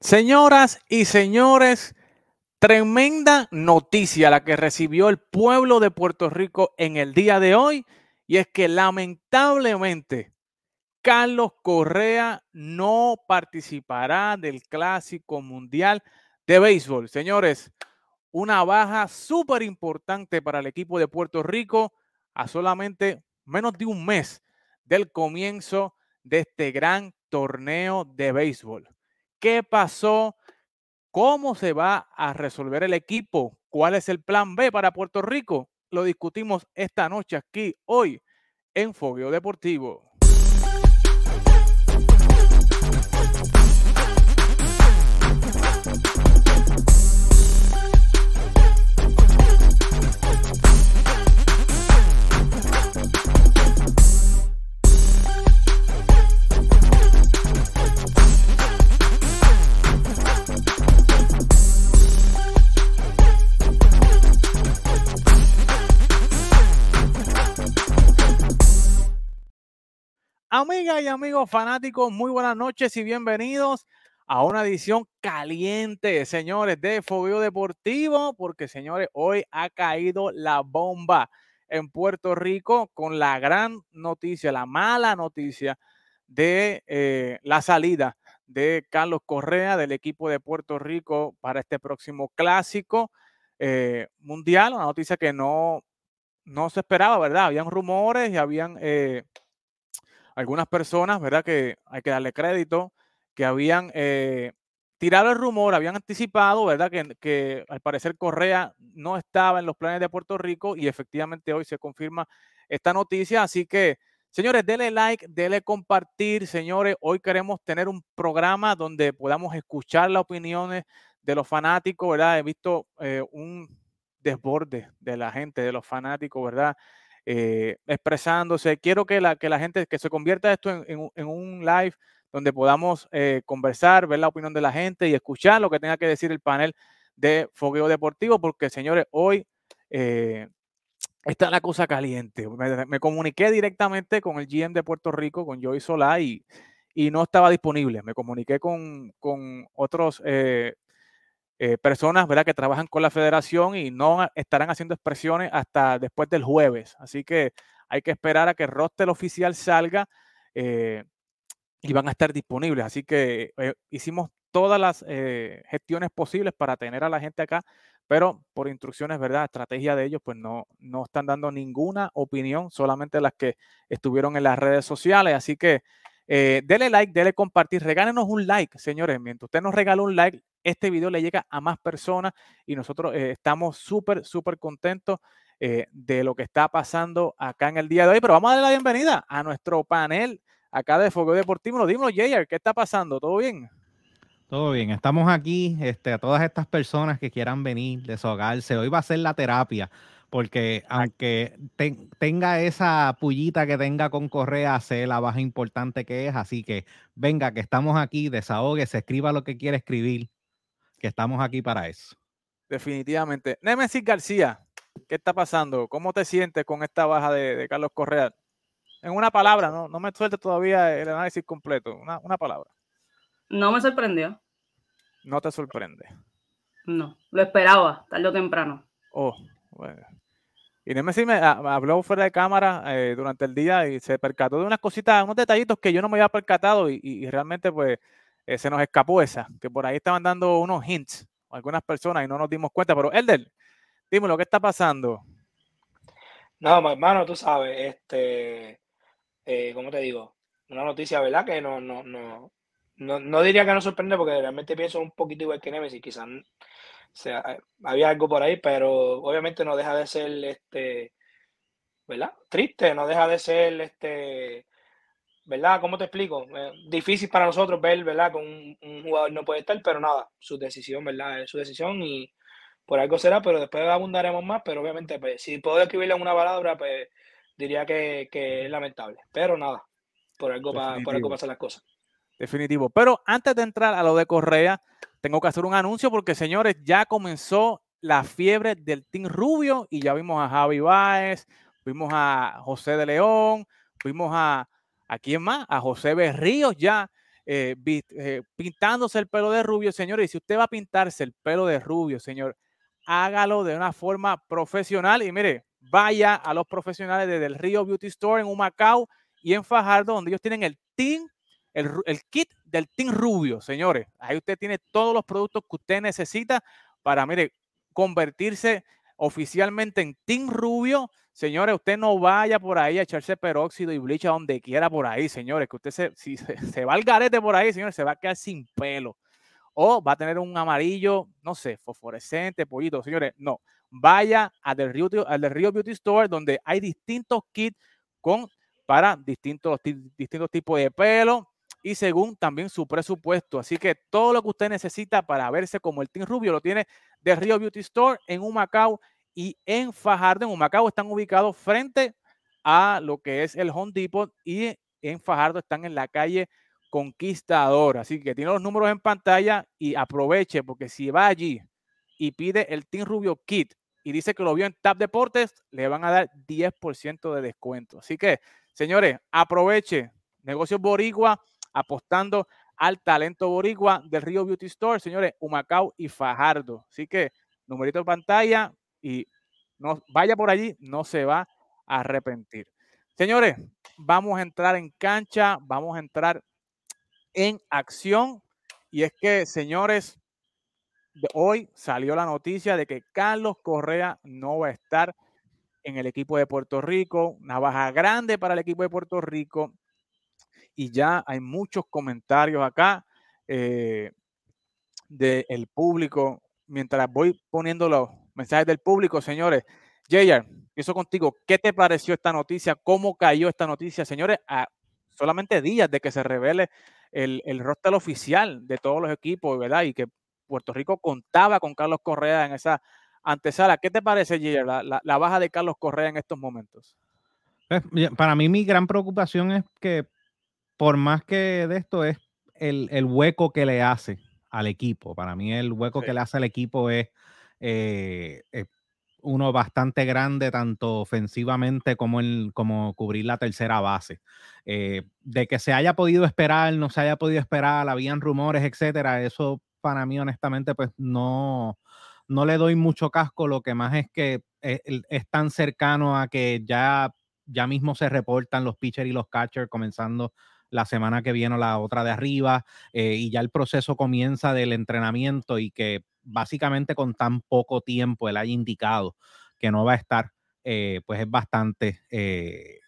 Señoras y señores, tremenda noticia la que recibió el pueblo de Puerto Rico en el día de hoy y es que lamentablemente Carlos Correa no participará del Clásico Mundial de Béisbol. Señores, una baja súper importante para el equipo de Puerto Rico a solamente menos de un mes del comienzo de este gran torneo de béisbol. ¿Qué pasó? ¿Cómo se va a resolver el equipo? ¿Cuál es el plan B para Puerto Rico? Lo discutimos esta noche aquí, hoy, en Fogueo Deportivo. Amigas y amigos fanáticos, muy buenas noches y bienvenidos a una edición caliente, señores, de Fogueo Deportivo, porque, señores, hoy ha caído la bomba en Puerto Rico con la gran noticia, la mala noticia de eh, la salida de Carlos Correa del equipo de Puerto Rico para este próximo clásico eh, mundial, una noticia que no, no se esperaba, ¿verdad? Habían rumores y habían... Eh, algunas personas, ¿verdad? Que hay que darle crédito, que habían eh, tirado el rumor, habían anticipado, ¿verdad? Que, que, al parecer Correa no estaba en los planes de Puerto Rico y efectivamente hoy se confirma esta noticia. Así que, señores, denle like, denle compartir, señores. Hoy queremos tener un programa donde podamos escuchar las opiniones de los fanáticos, ¿verdad? He visto eh, un desborde de la gente, de los fanáticos, ¿verdad? Eh, expresándose. Quiero que la, que la gente, que se convierta esto en, un live donde podamos eh, conversar, ver la opinión de la gente y escuchar lo que tenga que decir el panel de Fogueo Deportivo, porque señores, hoy eh, está la cosa caliente. Me, comuniqué directamente con el GM de Puerto Rico, con Joey Solá, y, y no estaba disponible. Me comuniqué con, con otros eh, personas ¿verdad? que trabajan con la federación y no estarán haciendo expresiones hasta después del jueves. Así que hay que esperar a que el roster oficial salga eh, y van a estar disponibles. Así que eh, hicimos todas las gestiones posibles para tener a la gente acá, pero por instrucciones, ¿verdad? Estrategia de ellos, pues no, no están dando ninguna opinión, solamente las que estuvieron en las redes sociales. Así que dele like, dele compartir, regálenos un like, señores. Mientras usted nos regala un like, este video le llega a más personas y nosotros eh, estamos súper, súper contentos eh, de lo que está pasando acá en el día de hoy. Pero vamos a darle la bienvenida a nuestro panel acá de Fuego Deportivo. Dímelo, Jayer, ¿qué está pasando? ¿Todo bien? Todo bien, estamos aquí, este, a todas estas personas que quieran venir, deshogarse. Hoy va a ser la terapia, porque aunque tenga esa pullita que tenga con Correa, sé la baja importante que es. Así que venga, que estamos aquí, se escriba lo que quiere escribir que estamos aquí para eso. Definitivamente. Nemesis García, ¿qué está pasando? ¿Cómo te sientes con esta baja de, Carlos Correa? En una palabra, no, no me suelte todavía el análisis completo. Una, palabra. No me sorprendió. No te sorprende. No, lo esperaba, tarde o temprano. Oh, bueno. Y Nemesis me habló fuera de cámara eh, durante el día y se percató de unas cositas, unos detallitos que yo no me había percatado y realmente pues eh, se nos escapó esa, que por ahí estaban dando unos hints algunas personas y no nos dimos cuenta. Pero Elder, dime lo que está pasando. No, hermano, tú sabes, este, eh, ¿cómo te digo? Una noticia, ¿verdad? Que no, no, no, no, diría que nos sorprende porque realmente pienso un poquito igual que Nemesis, quizás sea, había algo por ahí, pero obviamente no deja de ser, este, ¿verdad? Triste, no deja de ser, este, ¿verdad? ¿Cómo te explico? Eh, difícil para nosotros ver, ¿verdad? Con un, jugador no puede estar, pero nada, su decisión, ¿verdad? Es su decisión y por algo será, pero después abundaremos más, pero obviamente, pues, si puedo escribirle una palabra, pues diría que, es lamentable, pero nada, por algo, por algo pasan las cosas. Definitivo. Pero antes de entrar a lo de Correa, tengo que hacer un anuncio porque, señores, ya comenzó la fiebre del Team Rubio y ya vimos a Javi Báez, vimos a José de León, vimos a ¿A quién más? A José Berríos ya eh, eh, pintándose el pelo de rubio, señores. Y si usted va a pintarse el pelo de rubio, señor, hágalo de una forma profesional. Y mire, vaya a los profesionales desde el Río Beauty Store en Humacao y en Fajardo, donde ellos tienen el team, el, kit del team rubio, señores. Ahí usted tiene todos los productos que usted necesita para, mire, convertirse oficialmente en Team Rubio. Señores, usted no vaya por ahí a echarse peróxido y bleach a donde quiera por ahí, señores, que usted se, si se, va al garete por ahí, señores, se va a quedar sin pelo. O va a tener un amarillo, no sé, fosforescente, pollito. Señores, no. Vaya del Rio, al del Rio Beauty Store, donde hay distintos kits con, para distintos, distintos tipos de pelo y según también su presupuesto. Así que todo lo que usted necesita para verse como el Team Rubio lo tiene de Rio Beauty Store en Humacao y en Fajardo. En Humacao están ubicados frente a lo que es el Home Depot y en Fajardo están en la calle Conquistador. Así que tiene los números en pantalla y aproveche porque si va allí y pide el Team Rubio Kit y dice que lo vio en Tap Deportes, le van a dar 10% de descuento. Así que, señores, aproveche. Negocios Boricua apostando al talento boricua del Río Beauty Store, señores, Humacao y Fajardo. Así que, numerito de pantalla y no, vaya por allí, no se va a arrepentir. Señores, vamos a entrar en cancha, vamos a entrar en acción. Y es que, señores, hoy salió la noticia de que Carlos Correa no va a estar en el equipo de Puerto Rico. Una baja grande para el equipo de Puerto Rico y ya hay muchos comentarios acá eh, del público. Mientras voy poniendo los mensajes del público, señores, Jayar, eso contigo, ¿qué te pareció esta noticia? ¿Cómo cayó esta noticia, señores? A solamente días de que se revele el, el roster oficial de todos los equipos, ¿verdad? Y que Puerto Rico contaba con Carlos Correa en esa antesala. ¿Qué te parece, Jayar, la, la baja de Carlos Correa en estos momentos? Pues, para mí mi gran preocupación es que por más que de esto es el, hueco que le hace al equipo. Para mí el hueco que le hace al equipo es, eh, uno bastante grande, tanto ofensivamente como, como cubrir la tercera base. Eh, de que se haya podido esperar, no se haya podido esperar, habían rumores, etcétera, eso para mí honestamente pues no, no le doy mucho casco, lo que más es que es, es tan cercano a que ya, ya mismo se reportan los pitchers y los catchers comenzando la semana que viene la otra de arriba, eh, y ya el proceso comienza del entrenamiento y que básicamente con tan poco tiempo él haya indicado que no va a estar, eh, pues es bastante, eh,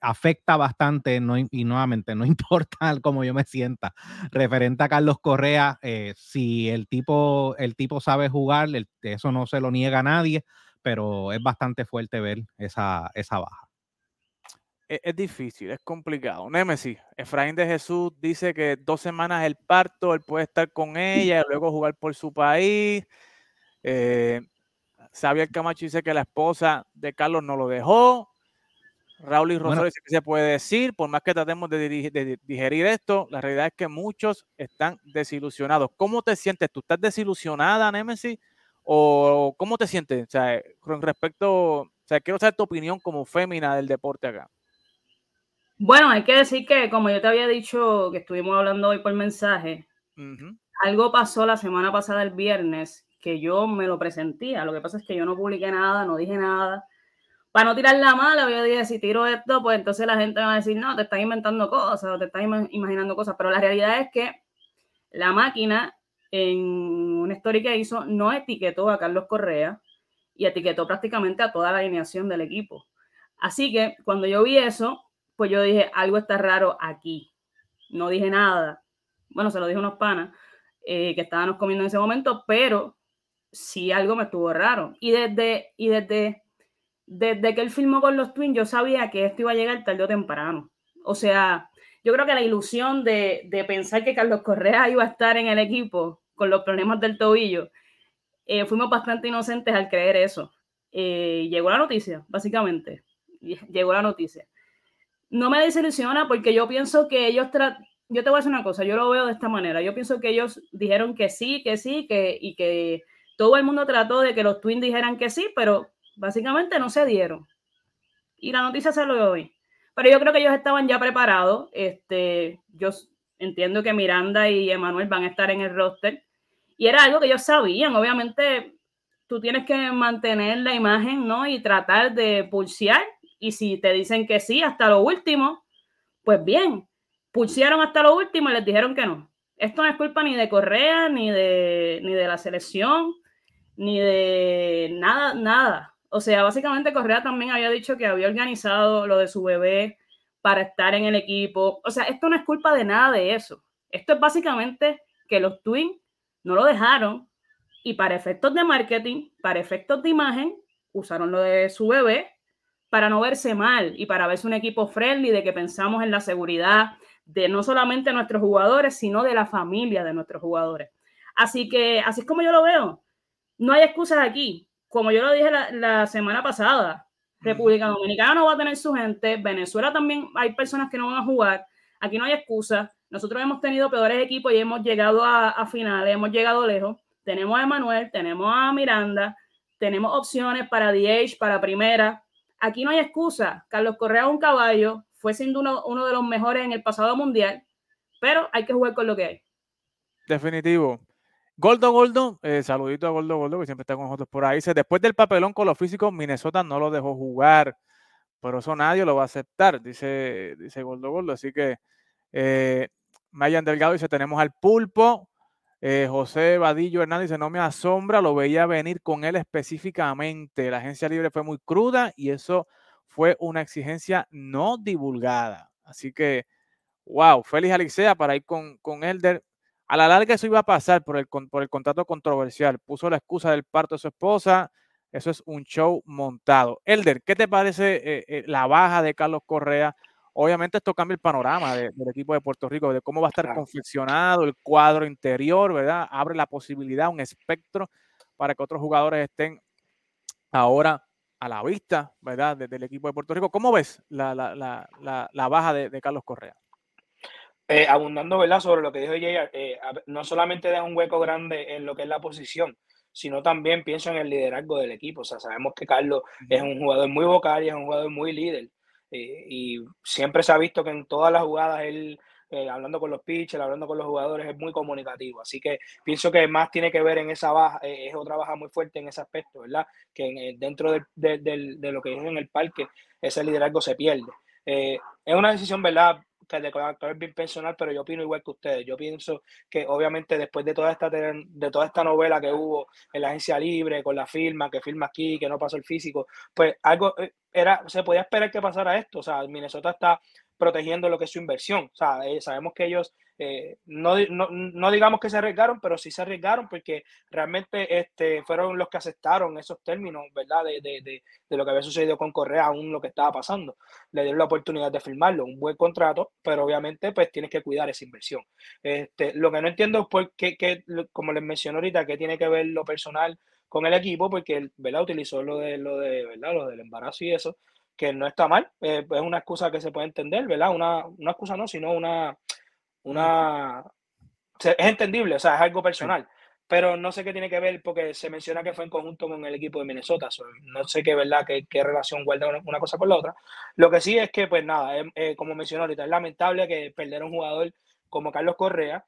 afecta bastante, no, y nuevamente, no importa cómo yo me sienta, referente a Carlos Correa, si el tipo, el tipo sabe jugar, eso no se lo niega a nadie, pero es bastante fuerte ver esa, esa baja. E-, es, difícil, es complicado. Némesis, Efraín de Jesús dice que dos semanas el parto, él puede estar con ella y luego jugar por su país. Eh, Xavier Camacho dice que la esposa de Carlos no lo dejó. Raúl y Rosario dice que se puede decir, por más que tratemos de, digerir esto, la realidad es que muchos están desilusionados. ¿Cómo te sientes? ¿Tú estás desilusionada, Némesis? ¿O cómo te sientes? O sea, con respecto, o sea, quiero saber tu opinión como fémina del deporte acá. Bueno, hay que decir que, como yo te había dicho, que estuvimos hablando hoy por mensaje, algo pasó la semana pasada, el viernes, que yo me lo presentía. Lo que pasa es que yo no publiqué nada, no dije nada. Para no tirar la mala, yo dije, si tiro esto, pues entonces la gente va a decir, no, te estás inventando cosas, o te estás imaginando cosas. Pero la realidad es que la máquina, en una story que hizo, no etiquetó a Carlos Correa y etiquetó prácticamente a toda la alineación del equipo. Así que cuando yo vi eso, pues yo dije, algo está raro aquí. No dije nada. Bueno, se lo dije a unos panas eh, que estábamos comiendo en ese momento, pero sí algo me estuvo raro. Y desde, y desde, desde que él filmó con los Twins, yo sabía que esto iba a llegar tarde o temprano. O sea, yo creo que la ilusión de, pensar que Carlos Correa iba a estar en el equipo con los problemas del tobillo, eh, fuimos bastante inocentes al creer eso. Eh, llegó la noticia, básicamente. Llegó la noticia no me desilusiona porque yo pienso que ellos, yo te voy a decir una cosa, yo lo veo de esta manera, yo pienso que ellos dijeron que sí, que sí, que, y que todo el mundo trató de que los Twins dijeran que sí, pero básicamente no se dieron. Y la noticia se lo doy. Pero yo creo que ellos estaban ya preparados. Este, yo entiendo que Miranda y Emanuel van a estar en el roster. Y era algo que ellos sabían. Obviamente, tú tienes que mantener la imagen, ¿no? Y tratar de pulsear. Y si te dicen que sí hasta lo último, pues bien, pulsearon hasta lo último y les dijeron que no. Esto no es culpa ni de Correa, ni de, ni de la selección, ni de nada, nada. O sea, básicamente Correa también había dicho que había organizado lo de su bebé para estar en el equipo. O sea, esto no es culpa de nada de eso. Esto es básicamente que los Twins no lo dejaron y para efectos de marketing, para efectos de imagen, usaron lo de su bebé para no verse mal y para verse un equipo friendly, de que pensamos en la seguridad de no solamente nuestros jugadores, sino de la familia de nuestros jugadores. Así que así es como yo lo veo. No hay excusas aquí. Como yo lo dije la, semana pasada, República Dominicana no va a tener su gente, Venezuela también hay personas que no van a jugar. Aquí no hay excusas. Nosotros hemos tenido peores equipos y hemos llegado a, a finales, hemos llegado lejos. Tenemos a Emanuel, tenemos a Miranda, tenemos opciones para DH, para primera. Aquí no hay excusa. Carlos Correa es un caballo, fue siendo uno, uno de los mejores en el pasado mundial, pero hay que jugar con lo que hay. Definitivo. Goldo Goldo, eh, saludito a Goldo Goldo, que siempre está con nosotros por ahí. Dice, después del papelón con los físicos, Minnesota no lo dejó jugar, pero eso nadie lo va a aceptar, dice, dice Goldo Goldo. Así que eh, Mayan Delgado dice, tenemos al pulpo. Eh, José Vadillo Hernández no me asombra, lo veía venir con él específicamente. La agencia libre fue muy cruda y eso fue una exigencia no divulgada. Así que, wow, feliz Alixea para ir con, con Elder. A la larga eso iba a pasar por el, por el contrato controversial. Puso la excusa del parto de su esposa. Eso es un show montado. Elder, ¿qué te parece eh, eh, la baja de Carlos Correa? Obviamente esto cambia el panorama del equipo de Puerto Rico, de cómo va a estar confeccionado el cuadro interior, ¿verdad? Abre la posibilidad, un espectro para que otros jugadores estén ahora a la vista, ¿verdad? Desde el equipo de Puerto Rico. ¿Cómo ves la, baja de, Carlos Correa? Eh, abundando, ¿verdad? Sobre lo que dijo Jay, eh, no solamente da un hueco grande en lo que es la posición, sino también pienso en el liderazgo del equipo. O sea, sabemos que Carlos es un jugador muy vocal y es un jugador muy líder. Eh, y siempre se ha visto que en todas las jugadas él eh, hablando con los pitchers, hablando con los jugadores, es muy comunicativo. Así que pienso que más tiene que ver en esa baja, eh, es otra baja muy fuerte en ese aspecto, ¿verdad? Que dentro de, de, lo que es en el parque, ese liderazgo se pierde. es una decisión, ¿verdad? De es bien personal, pero yo opino igual que ustedes. Yo pienso que obviamente después de toda esta de toda esta novela que hubo en la agencia libre, con la firma, que firma aquí, que no pasó el físico, pues algo era, se podía esperar que pasara esto. O sea, Minnesota está protegiendo lo que es su inversión. O sea, eh, sabemos que ellos eh, no, no, digamos que se arriesgaron, pero sí se arriesgaron porque realmente este, fueron los que aceptaron esos términos, ¿verdad? De, de, de, de, lo que había sucedido con Correa, aún lo que estaba pasando. Le dieron la oportunidad de firmarlo, un buen contrato, pero obviamente pues tienes que cuidar esa inversión. Este, lo que no entiendo es por qué, como les mencioné ahorita, que tiene que ver lo personal con el equipo, porque ¿verdad? utilizó lo de lo de ¿verdad? lo del embarazo y eso, que no está mal, eh, es una excusa que se puede entender, ¿verdad? Una, una excusa no, sino una, una... Es entendible, o sea, es algo personal, pero no sé qué tiene que ver porque se menciona que fue en conjunto con el equipo de Minnesota, no sé qué, ¿verdad? Qué, qué relación guarda una, cosa con la otra. Lo que sí es que, pues nada, eh, como mencionó ahorita, es lamentable que perder a un jugador como Carlos Correa,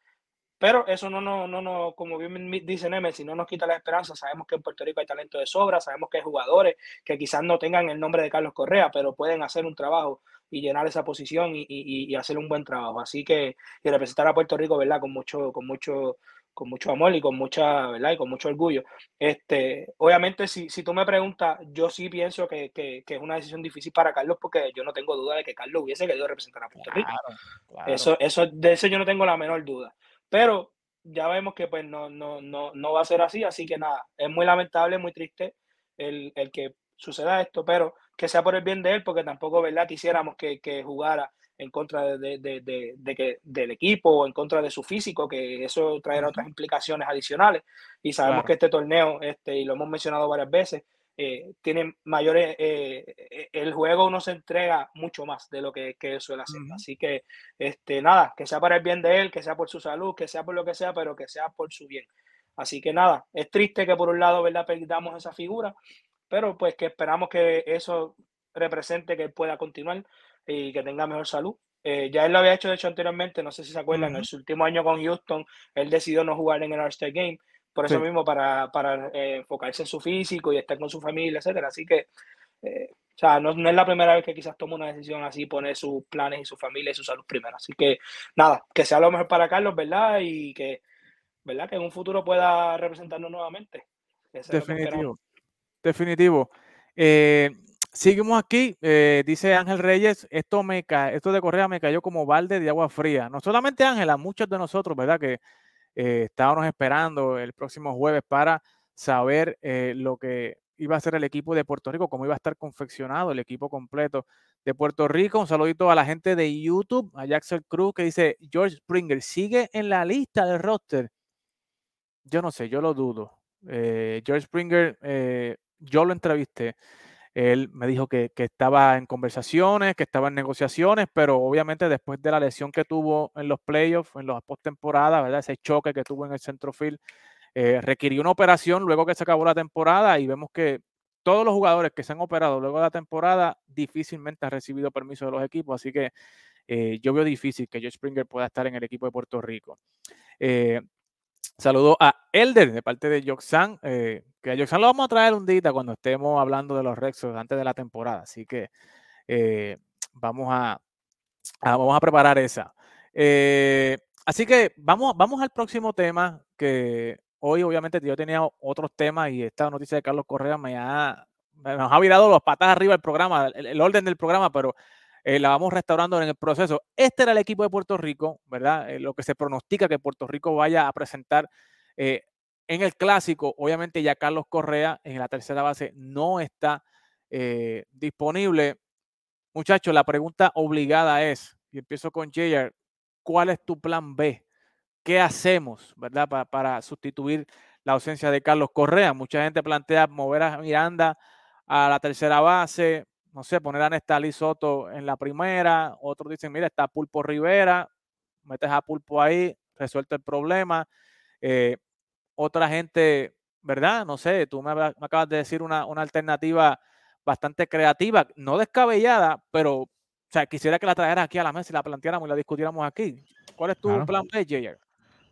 pero eso no, no, no, no, como bien dice Nemes, si no nos quita la esperanza, sabemos que en Puerto Rico hay talento de sobra, sabemos que hay jugadores que quizás no tengan el nombre de Carlos Correa, pero pueden hacer un trabajo y llenar esa posición y, y, hacer un buen trabajo. Así que y representar a Puerto Rico, ¿verdad? Con mucho, con mucho, con mucho amor y con mucha, ¿verdad? Y con mucho orgullo. Este, obviamente, si, si tú me preguntas, yo sí pienso que, que, que, es una decisión difícil para Carlos porque yo no tengo duda de que Carlos hubiese querido representar a Puerto Rico. Eso, eso, de eso yo no tengo la menor duda. Pero ya vemos que pues no, no, no, no va a ser así, así que nada, es muy lamentable, muy triste el, el, que suceda esto, pero que sea por el bien de él, porque tampoco, ¿verdad? Quisiéramos que, que jugara en contra de, de, de, de, que, del equipo o en contra de su físico, que eso traerá otras implicaciones adicionales. Y sabemos que este torneo, este, y lo hemos mencionado varias veces, eh, tiene mayores, eh, eh, el juego no se entrega mucho más de lo que, que suele hacer. Así que, este, nada, que sea para el bien de él, que sea por su salud, que sea por lo que sea, pero que sea por su bien. Así que nada, es triste que por un lado, ¿verdad?, perdamos esa figura, pero pues que esperamos que eso represente que pueda continuar y que tenga mejor salud. Eh, ya él lo había hecho, de hecho, anteriormente, no sé si se acuerdan, en su último año con Houston, él decidió no jugar en el All-Star Game, por eso mismo, para, para eh, enfocarse en su físico y estar con su familia, etcétera. Así que, eh, o sea, no, no, es la primera vez que quizás toma una decisión así, poner sus planes y su familia y su salud primero. Así que, nada, que sea lo mejor para Carlos, ¿verdad? Y que, ¿verdad? Que en un futuro pueda representarnos nuevamente. Definitivo. Definitivo. Eh, seguimos aquí, eh, dice Ángel Reyes, esto, me esto de Correa me cayó como balde de agua fría. No solamente Ángel, a muchos de nosotros, ¿verdad? Que eh, estábamos esperando el próximo jueves para saber lo que iba a ser el equipo de Puerto Rico, cómo iba a estar confeccionado el equipo completo de Puerto Rico. Un saludito a la gente de YouTube, a Jackson Cruz, que dice, George Springer, ¿sigue en la lista del roster? Yo no sé, yo lo dudo. George Springer, yo lo entrevisté él me dijo que, estaba en conversaciones, que estaba en negociaciones, pero obviamente después de la lesión que tuvo en los playoffs, en las postemporadas, ¿verdad? Ese choque que tuvo en el centrofield, eh, requirió una operación luego que se acabó la temporada y vemos que todos los jugadores que se han operado luego de la temporada difícilmente han recibido permiso de los equipos, así que eh, yo veo difícil que Joe Springer pueda estar en el equipo de Puerto Rico. Eh, Saludo a Elder de parte de Yoxan, eh, que a lo vamos a traer un día cuando estemos hablando de los Rexos antes de la temporada. Así que eh, vamos, a, vamos a preparar esa. Eh, así que vamos, vamos al próximo tema, que hoy obviamente yo tenía otros temas y esta noticia de Carlos Correa me ha, nos ha virado los patas arriba el programa, el orden del programa, pero eh, la vamos restaurando en el proceso. Este era el equipo de Puerto Rico, ¿verdad? Eh, lo que se pronostica que Puerto Rico vaya a presentar eh, en el clásico. Obviamente ya Carlos Correa en la tercera base no está disponible. Muchachos, la pregunta obligada es, y empiezo con Jayer, ¿cuál es tu plan B? ¿Qué hacemos, verdad, para, para sustituir la ausencia de Carlos Correa? Mucha gente plantea mover a Miranda a la tercera base, no sé, poner a Nestalí Soto en la primera, otros dicen, mira, está Pulpo Rivera, metes a Pulpo ahí, resuelto el problema. Eh, otra gente, ¿verdad? No sé, tú me, acabas de decir una, alternativa bastante creativa, no descabellada, pero o sea, quisiera que la trajeras aquí a la mesa y la planteáramos y la discutiéramos aquí. ¿Cuál es tu plan B, Jayer?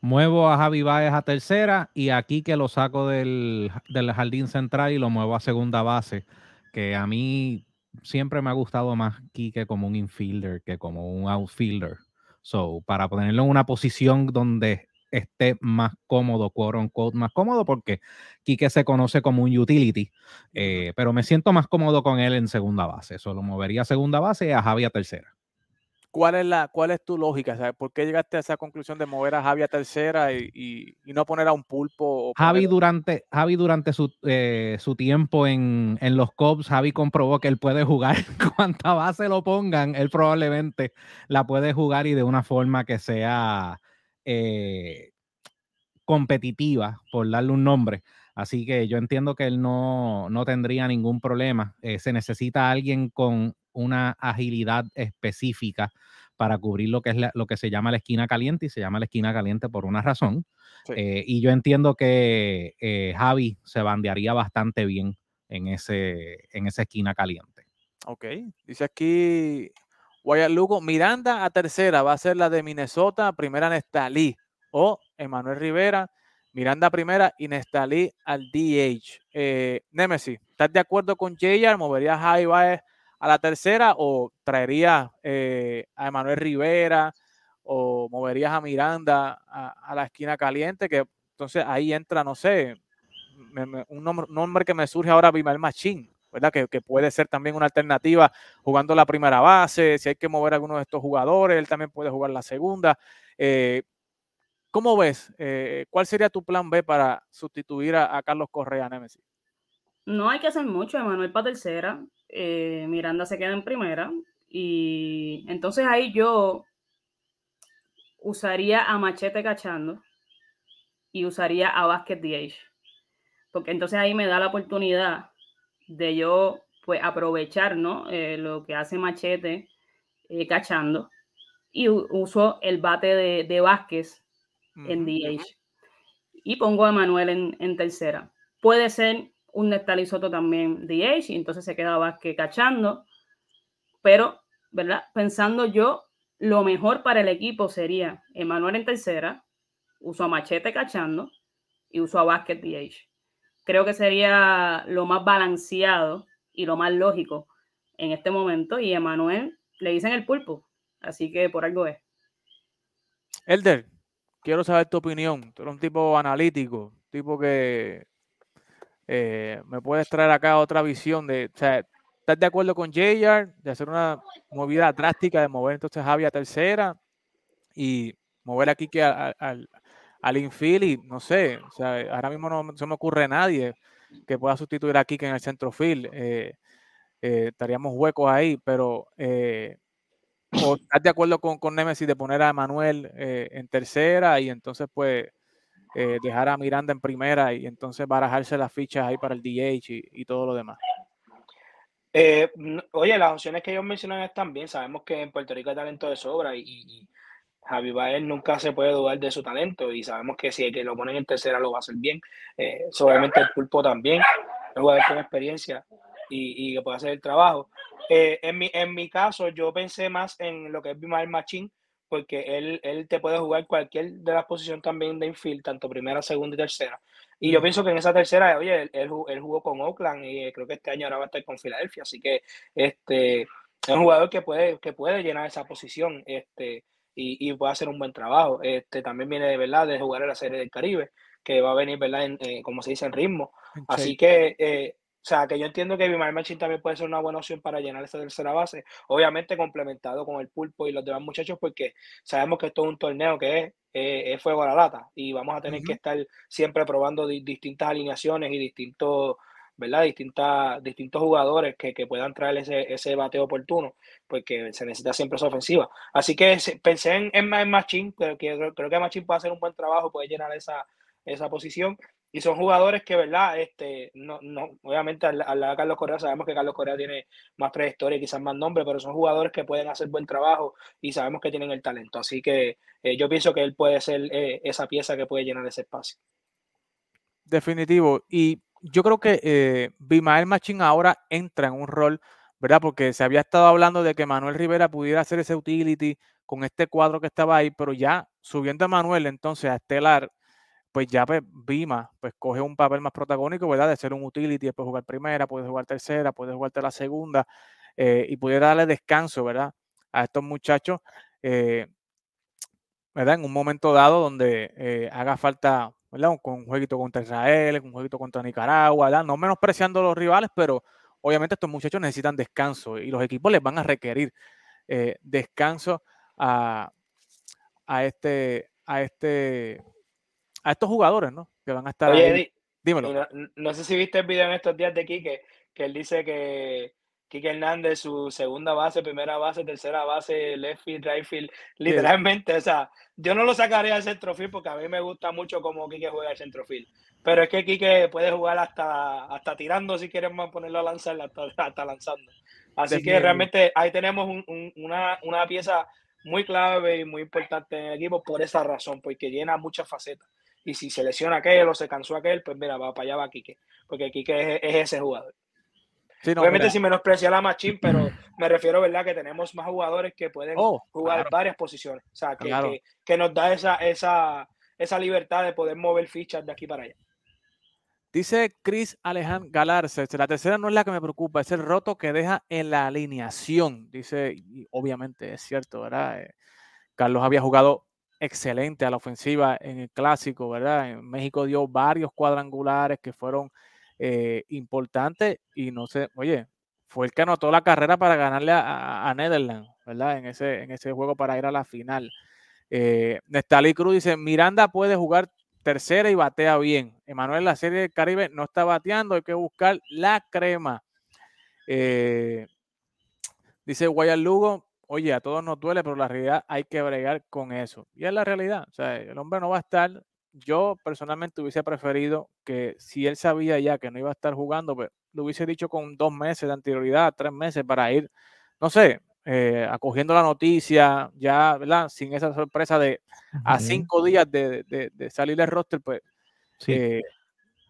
Muevo a Javi Baez a tercera y aquí que lo saco del, del jardín central y lo muevo a segunda base, que a mí siempre me ha gustado más Kike como un infielder que como un outfielder. So, para ponerlo en una posición donde esté más cómodo, quote unquote, más cómodo, porque Quique se conoce como un utility, eh, pero me siento más cómodo con él en segunda base. Solo movería a segunda base y a Javi a tercera. ¿Cuál es, la, ¿Cuál es tu lógica? ¿Por qué llegaste a esa conclusión de mover a Javi a tercera y, no poner a un pulpo? Javi, durante, Javi durante su, eh, su tiempo en, los Cubs, Javi comprobó que él puede jugar cuanta base lo pongan, él probablemente la puede jugar y de una forma que sea eh, competitiva, por darle un nombre. Así que yo entiendo que él no, tendría ningún problema. Eh, se necesita alguien con una agilidad específica para cubrir lo que es lo que se llama la esquina caliente y se llama la esquina caliente por una razón. Eh, y yo entiendo que eh, Javi se bandearía bastante bien en, ese, en esa esquina caliente. Ok, dice aquí Wyatt Lugo, Miranda a tercera va a ser la de Minnesota, primera Nestalí o Emanuel Rivera, Miranda primera y Nestalí al DH. Eh, Nemesis, ¿estás de acuerdo con JR? ¿Moverías a Javi Baez a la tercera o traerías eh, a Emanuel Rivera o moverías a Miranda a, la esquina caliente? Que entonces ahí entra, no sé, un nombre, que me surge ahora, Bimal Machín. ¿verdad? Que, puede ser también una alternativa jugando la primera base, si hay que mover a alguno de estos jugadores, él también puede jugar la segunda. Eh, ¿Cómo ves? Eh, ¿Cuál sería tu plan B para sustituir a, Carlos Correa, Nemesis? No hay que hacer mucho, Emanuel para tercera, eh, Miranda se queda en primera y entonces ahí yo usaría a Machete cachando y usaría a Vázquez DH, porque entonces ahí me da la oportunidad de yo pues aprovechar ¿no? Eh, lo que hace Machete cachando y uso el bate de, de Vázquez en DH. Y pongo a Manuel en, tercera. Puede ser un Nestalí Soto también DH, y entonces se queda Vázquez cachando. Pero, ¿verdad? Pensando yo lo mejor para el equipo sería Emanuel en tercera, uso a Machete cachando y uso a Basket DH. Creo que sería lo más balanceado y lo más lógico en este momento. Y Emanuel le dicen el pulpo, así que por algo es. Elder, quiero saber tu opinión. Tú eres un tipo analítico, tipo que eh, me puedes traer acá otra visión de, o sea, ¿estás de acuerdo con JR de hacer una movida drástica de mover entonces a Javi a tercera y mover aquí que al, al infield y no sé, o sea, ahora mismo no se me ocurre nadie que pueda sustituir a Kike en el centro field. Eh, eh, estaríamos huecos ahí, pero eh, o estás de acuerdo con, con Nemesis de poner a Manuel en tercera y entonces pues dejar a Miranda en primera y entonces barajarse las fichas ahí para el DH y, todo lo demás. oye, las opciones que ellos mencionan están bien. Sabemos que en Puerto Rico hay talento de sobra y, Javi Baez nunca se puede dudar de su talento y sabemos que si que lo ponen en tercera lo va a hacer bien. Eh, el pulpo también, un jugador con experiencia y, y, que puede hacer el trabajo. Eh, en, mi, en mi caso, yo pensé más en lo que es Bimael Machín, porque él, él te puede jugar cualquier de las posiciones también de infield, tanto primera, segunda y tercera. Y yo pienso que en esa tercera, oye, él, él, jugó con Oakland y creo que este año ahora va a estar con Filadelfia, así que este es un jugador que puede, que puede llenar esa posición. Este, y, y puede hacer un buen trabajo. Este, también viene de verdad de jugar en la Serie del Caribe, que va a venir, ¿verdad? En, eh, como se dice, en ritmo. Así que, eh, o sea, que yo entiendo que Bimar Machín también puede ser una buena opción para llenar esa tercera base, obviamente complementado con el pulpo y los demás muchachos, porque sabemos que esto es un torneo que es, es fuego a la lata y vamos a tener que estar siempre probando distintas alineaciones y distintos ¿verdad? Distintas, distintos jugadores que, que puedan traer ese, ese bateo oportuno, porque se necesita siempre esa ofensiva. Así que pensé en, en, Machín, pero que, creo, que Machín puede hacer un buen trabajo, puede llenar esa, esa posición. Y son jugadores que, ¿verdad? Este, no, no, obviamente al, lado de Carlos Correa sabemos que Carlos Correa tiene más trayectoria y quizás más nombre, pero son jugadores que pueden hacer buen trabajo y sabemos que tienen el talento. Así que eh, yo pienso que él puede ser eh, esa pieza que puede llenar ese espacio. Definitivo. Y yo creo que eh, Bimael Machín ahora entra en un rol, ¿verdad? Porque se había estado hablando de que Manuel Rivera pudiera hacer ese utility con este cuadro que estaba ahí, pero ya subiendo a Manuel entonces a Estelar, pues ya pues, Bima pues coge un papel más protagónico, ¿verdad? De ser un utility, después jugar primera, puede jugar tercera, puede jugar la segunda eh, y pudiera darle descanso, ¿verdad? A estos muchachos, eh, ¿verdad? En un momento dado donde eh, haga falta con un jueguito contra Israel, un jueguito contra Nicaragua, ¿verdad? no menospreciando a los rivales, pero obviamente estos muchachos necesitan descanso y los equipos les van a requerir descanso a, este, a este, a estos jugadores, ¿no? Que van a estar ahí. Dímelo. No, sé si viste el video en estos días de Quique, que él dice que Quique Hernández, su segunda base, primera base, tercera base, left field, right field, literalmente, o sea, yo no lo sacaría al centrofield porque a mí me gusta mucho cómo Quique juega al centrofield, pero es que Quique puede jugar hasta, hasta tirando si queremos ponerlo a lanzar, hasta, lanzando. Así que realmente ahí tenemos una, una pieza muy clave y muy importante en el equipo por esa razón, porque llena muchas facetas. Y si se lesiona aquel o se cansó aquel, pues mira, va para allá va Quique, porque Quique es ese jugador. Obviamente sin menospreciar la Machín, pero me refiero, ¿verdad? Que tenemos más jugadores que pueden oh, jugar varias posiciones. O sea, que, que, nos da esa, esa, esa libertad de poder mover fichas de aquí para allá. Dice Chris Alejandro Galarce, la tercera no es la que me preocupa, es el roto que deja en la alineación. Dice, y obviamente es cierto, ¿verdad? Eh, Carlos había jugado excelente a la ofensiva en el clásico, ¿verdad? En México dio varios cuadrangulares que fueron eh, importante y no sé, oye, fue el que anotó la carrera para ganarle a, a Netherlands, ¿verdad? En ese, en ese juego para ir a la final. Eh, Cruz dice, Miranda puede jugar tercera y batea bien. Emanuel, la serie del Caribe no está bateando, hay que buscar la crema. Eh, dice Guayal Lugo, oye, a todos nos duele, pero la realidad hay que bregar con eso. Y es la realidad, o sea, el hombre no va a estar yo personalmente hubiese preferido que si él sabía ya que no iba a estar jugando, pues lo hubiese dicho con dos meses de anterioridad, tres meses para ir, no sé, eh, acogiendo la noticia, ya, ¿verdad? Sin esa sorpresa de a cinco días de, de, salir del roster, pues. Sí. Eh,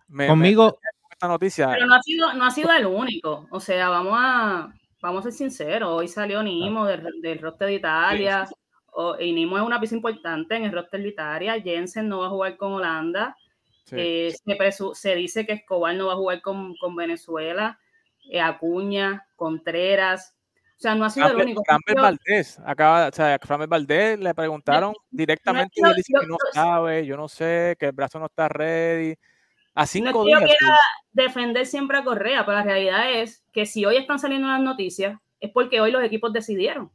Conmigo. esta noticia. Pero no ha sido, no ha sido el único. O sea, vamos a, vamos a ser sinceros. Hoy salió Nimo del, del roster de Italia. y Nimo es una pieza importante en el roster de Italia. Jensen no va a jugar con Holanda. Eh, se, dice que Escobar no va a jugar con, Venezuela. Eh, Acuña, Contreras. O sea, no ha sido el único. Framber Valdés, acaba, o sea, Framber Valdés le preguntaron directamente y él dice que no sabe, yo no sé, que el brazo no está ready. A cinco no días. Yo quiera defender siempre a Correa, pero la realidad es que si hoy están saliendo las noticias, es porque hoy los equipos decidieron.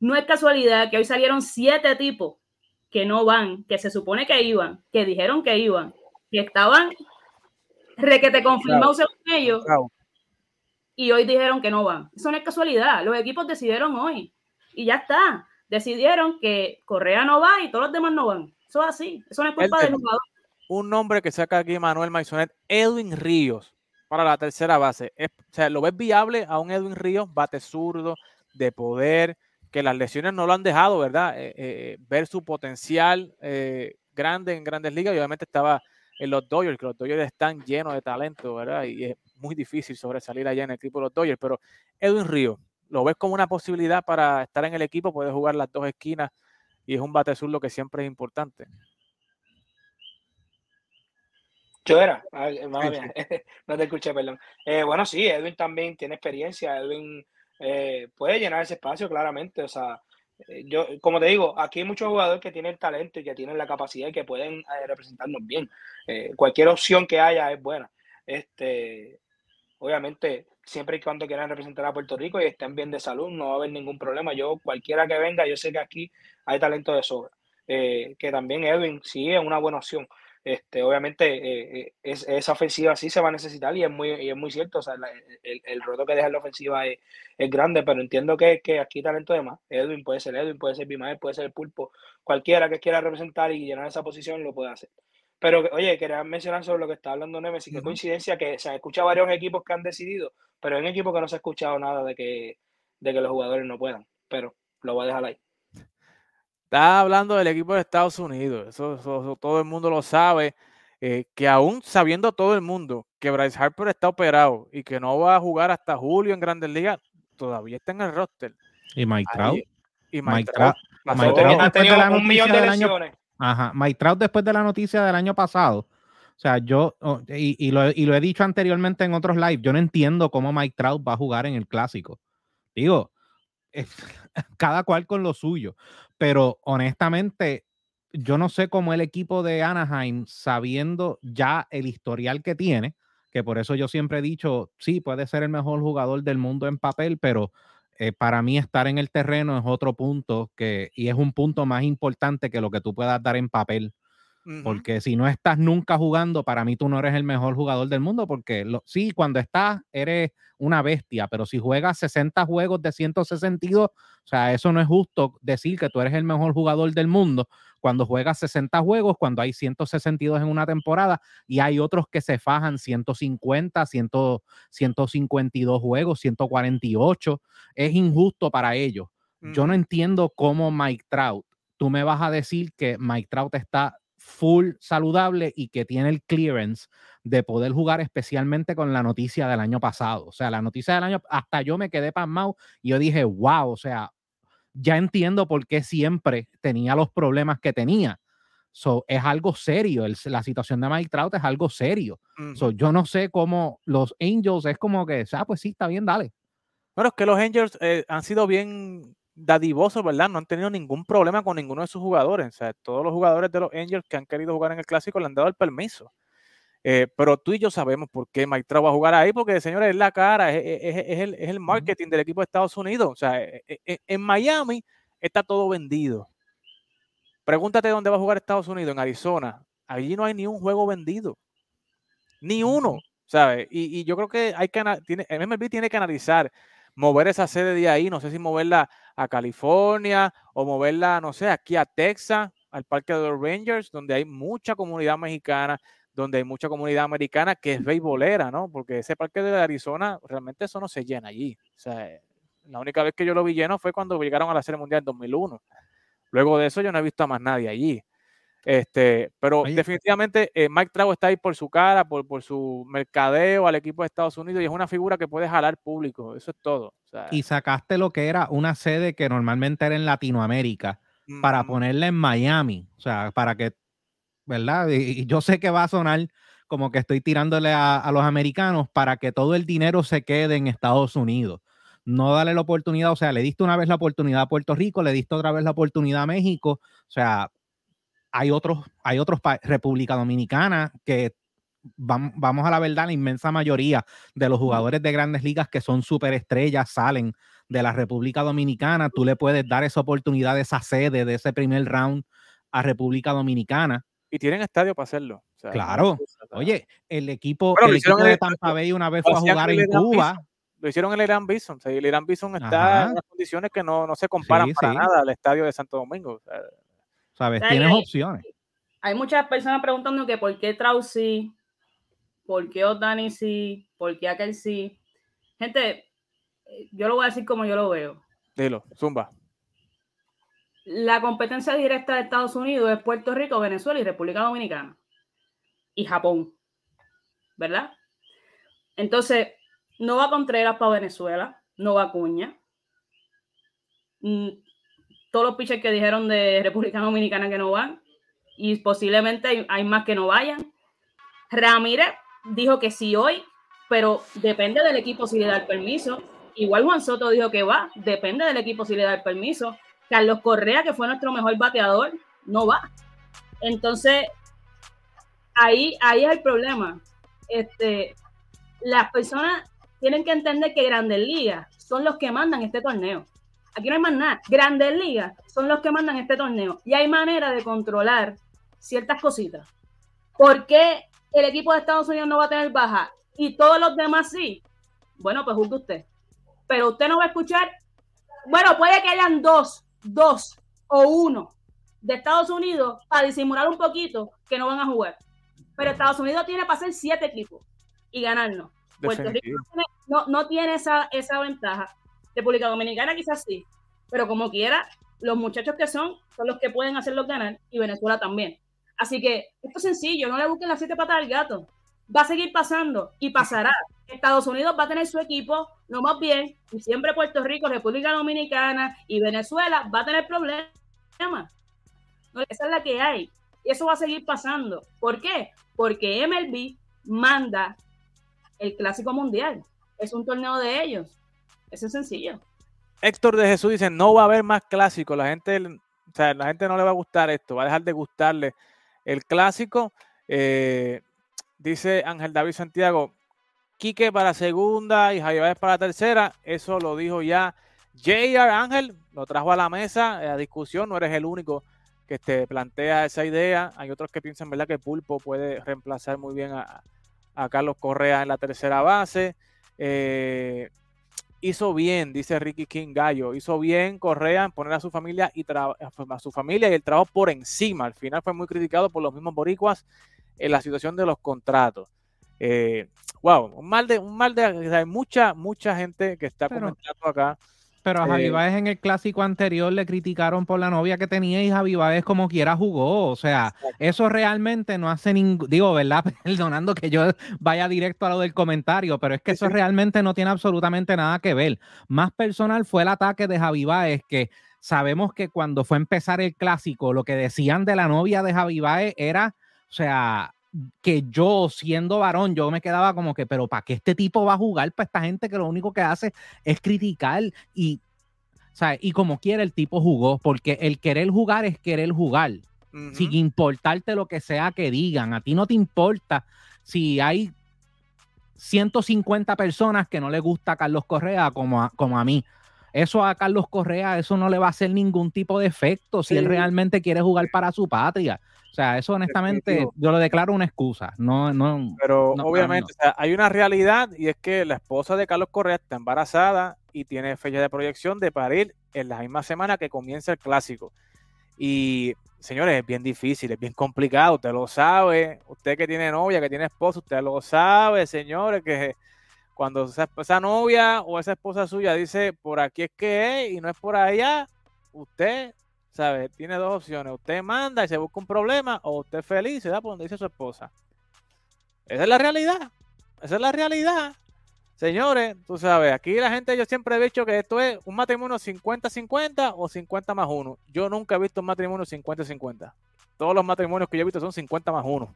No es casualidad que hoy salieron siete tipos que no van, que se supone que iban, que dijeron que iban, que estaban requete confirmados según ellos, y hoy dijeron que no van. Eso no es casualidad. Los equipos decidieron hoy y ya está. Decidieron que Correa no va y todos los demás no van. Eso es así. Eso no es culpa del jugador. Un nombre que saca aquí Manuel Maisonet, Edwin Ríos, para la tercera base. o sea, ¿lo ves viable a un Edwin Ríos, bate zurdo, de poder, que las lesiones no lo han dejado, ¿verdad? Eh, eh, ver su potencial eh, grande en grandes ligas y obviamente estaba en los Dodgers, que los Dodgers están llenos de talento, ¿verdad? Y es muy difícil sobresalir allá en el equipo de los Dodgers, pero Edwin Río, ¿lo ves como una posibilidad para estar en el equipo? Puede jugar las dos esquinas y es un bate lo que siempre es importante. Yo era, no te escuché, perdón. bueno, sí, Edwin también tiene experiencia, Edwin eh, puede llenar ese espacio claramente. O sea, eh, yo, como te digo, aquí hay muchos jugadores que tienen talento y que tienen la capacidad y que pueden eh, representarnos bien. cualquier opción que haya es buena. Este, obviamente, siempre y cuando quieran representar a Puerto Rico y estén bien de salud, no va a haber ningún problema. Yo, cualquiera que venga, yo sé que aquí hay talento de sobra. que también Edwin sí es una buena opción. Este, obviamente eh, eh, es, esa ofensiva sí se va a necesitar y es muy, y es muy cierto, o sea, el, el, roto que deja la ofensiva es, grande, pero entiendo que, que, aquí talento de más. Edwin puede ser Edwin, puede ser Bimael, puede ser el Pulpo, cualquiera que quiera representar y llenar esa posición lo puede hacer. Pero oye, quería mencionar sobre lo que está hablando Nemesis, que coincidencia que se han escuchado varios equipos que han decidido, pero hay un equipo que no se ha escuchado nada de que, de que los jugadores no puedan, pero lo voy a dejar ahí. Está hablando del equipo de Estados Unidos, eso, todo el mundo lo sabe, eh, que aún sabiendo todo el mundo que Bryce Harper está operado y que no va a jugar hasta julio en Grandes Ligas, todavía está en el roster. Y Mike Trout. Y Mike, Trout. ha tenido un millón de lesiones. Ajá, Mike Trout después de la noticia del año pasado. O sea, yo, oh, y, lo, y lo he dicho anteriormente en otros lives, yo no entiendo cómo Mike Trout va a jugar en el clásico. Digo, cada cual con lo suyo. Pero honestamente, yo no sé cómo el equipo de Anaheim, sabiendo ya el historial que tiene, que por eso yo siempre he dicho, sí, puede ser el mejor jugador del mundo en papel, pero eh, para mí estar en el terreno es otro punto que, y es un punto más importante que lo que tú puedas dar en papel. Porque si no estás nunca jugando, para mí tú no eres el mejor jugador del mundo, porque sí, cuando estás eres una bestia, pero si juegas 60 juegos de 162, o sea, eso no es justo decir que tú eres el mejor jugador del mundo cuando juegas 60 juegos, cuando hay 162 en una temporada y hay otros que se fajan 150, 100, 152 juegos, 148, es injusto para ellos. Yo no entiendo cómo Mike Trout, tú me vas a decir que Mike Trout está full saludable y que tiene el clearance de poder jugar especialmente con la noticia del año pasado. O sea, la noticia del año, hasta yo me quedé pasmado y yo dije, wow, o sea, ya entiendo por qué siempre tenía los problemas que tenía. So, es algo serio, la situación de Mike Trout es algo serio. so, yo no sé cómo los Angels es como que, ah, pues sí, está bien, dale. Bueno, es que los Angels eh, han sido bien dadivosos, ¿verdad? No han tenido ningún problema con ninguno de sus jugadores. O sea, todos los jugadores de los Angels que han querido jugar en el clásico le han dado el permiso. Eh, pero tú y yo sabemos por qué Mike Trout va a jugar ahí, porque, señores, es la cara, es, el, marketing del equipo de Estados Unidos. O sea, e, e, e, en Miami está todo vendido. Pregúntate dónde va a jugar Estados Unidos, en Arizona. Allí no hay ni un juego vendido. Ni uno, ¿sabes? Y, yo creo que hay que, tiene, MLB tiene que analizar mover esa sede de ahí, no sé si moverla a California o moverla, no sé, aquí a Texas, al Parque de los Rangers, donde hay mucha comunidad mexicana, donde hay mucha comunidad americana que es beisbolera, ¿no? Porque ese parque de Arizona, realmente eso no se llena allí. O sea, la única vez que yo lo vi lleno fue cuando llegaron a la Serie Mundial en 2001. Luego de eso yo no he visto a más nadie allí. Este, pero definitivamente eh, Mike Trout está ahí por su cara, por, por, su mercadeo al equipo de Estados Unidos y es una figura que puede jalar público. Eso es todo. y sacaste lo que era una sede que normalmente era en Latinoamérica para ponerla en Miami. O sea, para que, ¿verdad? Y, yo sé que va a sonar como que estoy tirándole a, los americanos para que todo el dinero se quede en Estados Unidos. No darle la oportunidad, o sea, le diste una vez la oportunidad a Puerto Rico, le diste otra vez la oportunidad a México. O sea, hay otros, hay otros República Dominicana que vamos, a la verdad, la inmensa mayoría de los jugadores de grandes ligas que son superestrellas salen de la República Dominicana. Tú le puedes dar esa oportunidad, esa sede, de ese primer round a República Dominicana. Y tienen estadio para hacerlo. claro. Oye, el equipo, el equipo de Tampa Bay una vez fue a jugar en Cuba. Lo hicieron en el Irán Bison. el Irán Bison está en unas condiciones que no, se comparan para nada al estadio de Santo Domingo. ¿Sabes? Tienes opciones. Hay muchas personas preguntando que por qué Trausi ¿Por qué Otani sí? ¿Por qué aquel sí? Gente, yo lo voy a decir como yo lo veo. Dilo, zumba. La competencia directa de Estados Unidos es Puerto Rico, Venezuela y República Dominicana. Y Japón. ¿Verdad? Entonces, no va Contreras para Venezuela, no va Cuña. Todos los pitchers que dijeron de República Dominicana que no van, y posiblemente hay más que no vayan. Ramírez dijo que sí hoy, pero depende del equipo si le da el permiso. Igual Juan Soto dijo que va, depende del equipo si le da el permiso. Carlos Correa, que fue nuestro mejor bateador, no va. Entonces, ahí, ahí es el problema. Este, las personas tienen que entender que Grandes Ligas son los que mandan este torneo. Aquí no hay más nada. Grandes Ligas son los que mandan este torneo. Y hay manera de controlar ciertas cositas. ¿Por qué el equipo de Estados Unidos no va a tener baja y todos los demás sí, bueno, pues juzgue usted. Pero usted no va a escuchar, bueno, puede que hayan dos, dos o uno de Estados Unidos para disimular un poquito que no van a jugar. Pero Estados Unidos tiene para ser siete equipos y ganarnos. Puerto Rico no tiene, esa, esa ventaja. República Dominicana quizás sí, pero como quiera, los muchachos que son son los que pueden hacerlos ganar y Venezuela también. Así que esto es sencillo, no le busquen las siete patas al gato. Va a seguir pasando y pasará. Estados Unidos va a tener su equipo, no más bien, y siempre Puerto Rico, República Dominicana y Venezuela va a tener problemas. esa es la que hay. Y eso va a seguir pasando. ¿Por qué? Porque MLB manda el Clásico Mundial. Es un torneo de ellos. Eso es sencillo. Héctor de Jesús dice, no va a haber más clásicos. La gente, o sea, la gente no le va a gustar esto, va a dejar de gustarle el clásico. Eh, dice Ángel David Santiago, Quique para segunda y Javier para tercera. Eso lo dijo ya JR Ángel, lo trajo a la mesa, a discusión. No eres el único que te plantea esa idea. Hay otros que piensan, ¿verdad?, que Pulpo puede reemplazar muy bien a, Carlos Correa en la tercera base. Eh, hizo bien, dice Ricky King Gallo, hizo bien Correa en poner a su familia y a su familia y el trabajo por encima. Al final fue muy criticado por los mismos boricuas en la situación de los contratos. Eh, wow, un mal de, un mal de, hay mucha, mucha gente que está comentando acá pero a Javi eh, en el clásico anterior le criticaron por la novia que tenía y Javi Baez como quiera jugó. O sea, eso realmente no hace ningún. Digo, ¿verdad? Perdonando que yo vaya directo a lo del comentario, pero es que eso realmente no tiene absolutamente nada que ver. Más personal fue el ataque de Javi Baez que sabemos que cuando fue a empezar el clásico, lo que decían de la novia de Javi Baez era, o sea, que yo siendo varón, yo me quedaba como que, pero ¿para qué este tipo va a jugar para esta gente que lo único que hace es criticar y, y como quiere el tipo jugó, porque el querer jugar es querer jugar, sin importarte lo que sea que digan, a ti no te importa si hay 150 personas que no le gusta a Carlos Correa como a, como a mí. Eso a Carlos Correa, eso no le va a hacer ningún tipo de efecto si él realmente quiere jugar para su patria. O sea, eso honestamente yo lo declaro una excusa. No, no. Pero obviamente hay una realidad y es que la esposa de Carlos Correa está embarazada y tiene fecha de proyección de parir en la misma semana que comienza el clásico. Y señores, es bien difícil, es bien complicado, usted lo sabe. Usted que tiene novia, que tiene esposo, usted lo sabe, señores, que cuando esa, novia o esa esposa suya dice por aquí es que es y no es por allá, usted ¿sabe? Tiene dos opciones. Usted manda y se busca un problema o usted feliz se da por donde dice su esposa. Esa es la realidad. Esa es la realidad. Señores, tú sabes, aquí la gente, yo siempre he dicho que esto es un matrimonio 50-50 o 50 más 1. Yo nunca he visto un matrimonio 50-50. Todos los matrimonios que yo he visto son 50 más 1.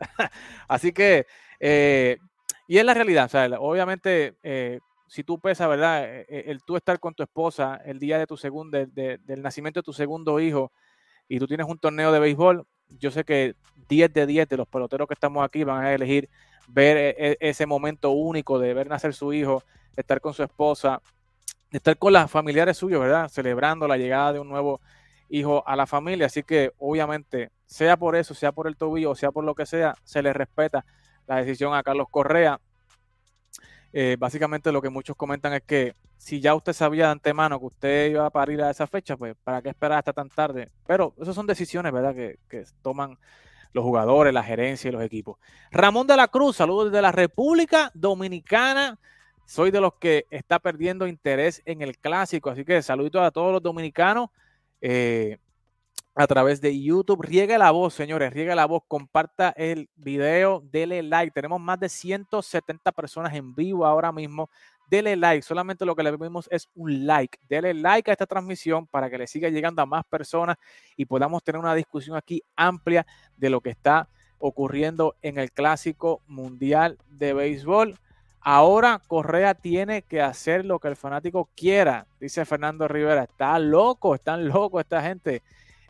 Así que, eh, y es la realidad, o obviamente, eh, si tú pesas, ¿verdad? Eh, el, tú estar con tu esposa el día de tu segundo, del nacimiento de tu segundo hijo y tú tienes un torneo de béisbol, yo sé que 10 de 10 de los peloteros que estamos aquí van a elegir ver e, e, ese momento único de ver nacer su hijo, estar con su esposa, estar con las familiares suyos, ¿verdad? Celebrando la llegada de un nuevo hijo a la familia. Así que obviamente, sea por eso, sea por el tobillo, sea por lo que sea, se le respeta la decisión a Carlos Correa. Eh, básicamente lo que muchos comentan es que si ya usted sabía de antemano que usted iba a parir a esa fecha, pues ¿para qué esperar hasta tan tarde? Pero esas son decisiones, ¿verdad? Que, que toman los jugadores, la gerencia y los equipos. Ramón de la Cruz, saludos desde la República Dominicana. Soy de los que está perdiendo interés en el clásico, así que saluditos a todos los dominicanos eh, a través de YouTube. Riegue la voz, señores, riegue la voz, comparta el video, dele like. Tenemos más de 170 personas en vivo ahora mismo dele like. Solamente lo que le pedimos es un like. Dele like a esta transmisión para que le siga llegando a más personas y podamos tener una discusión aquí amplia de lo que está ocurriendo en el Clásico Mundial de Béisbol. Ahora Correa tiene que hacer lo que el fanático quiera, dice Fernando Rivera. Está loco, están locos esta gente.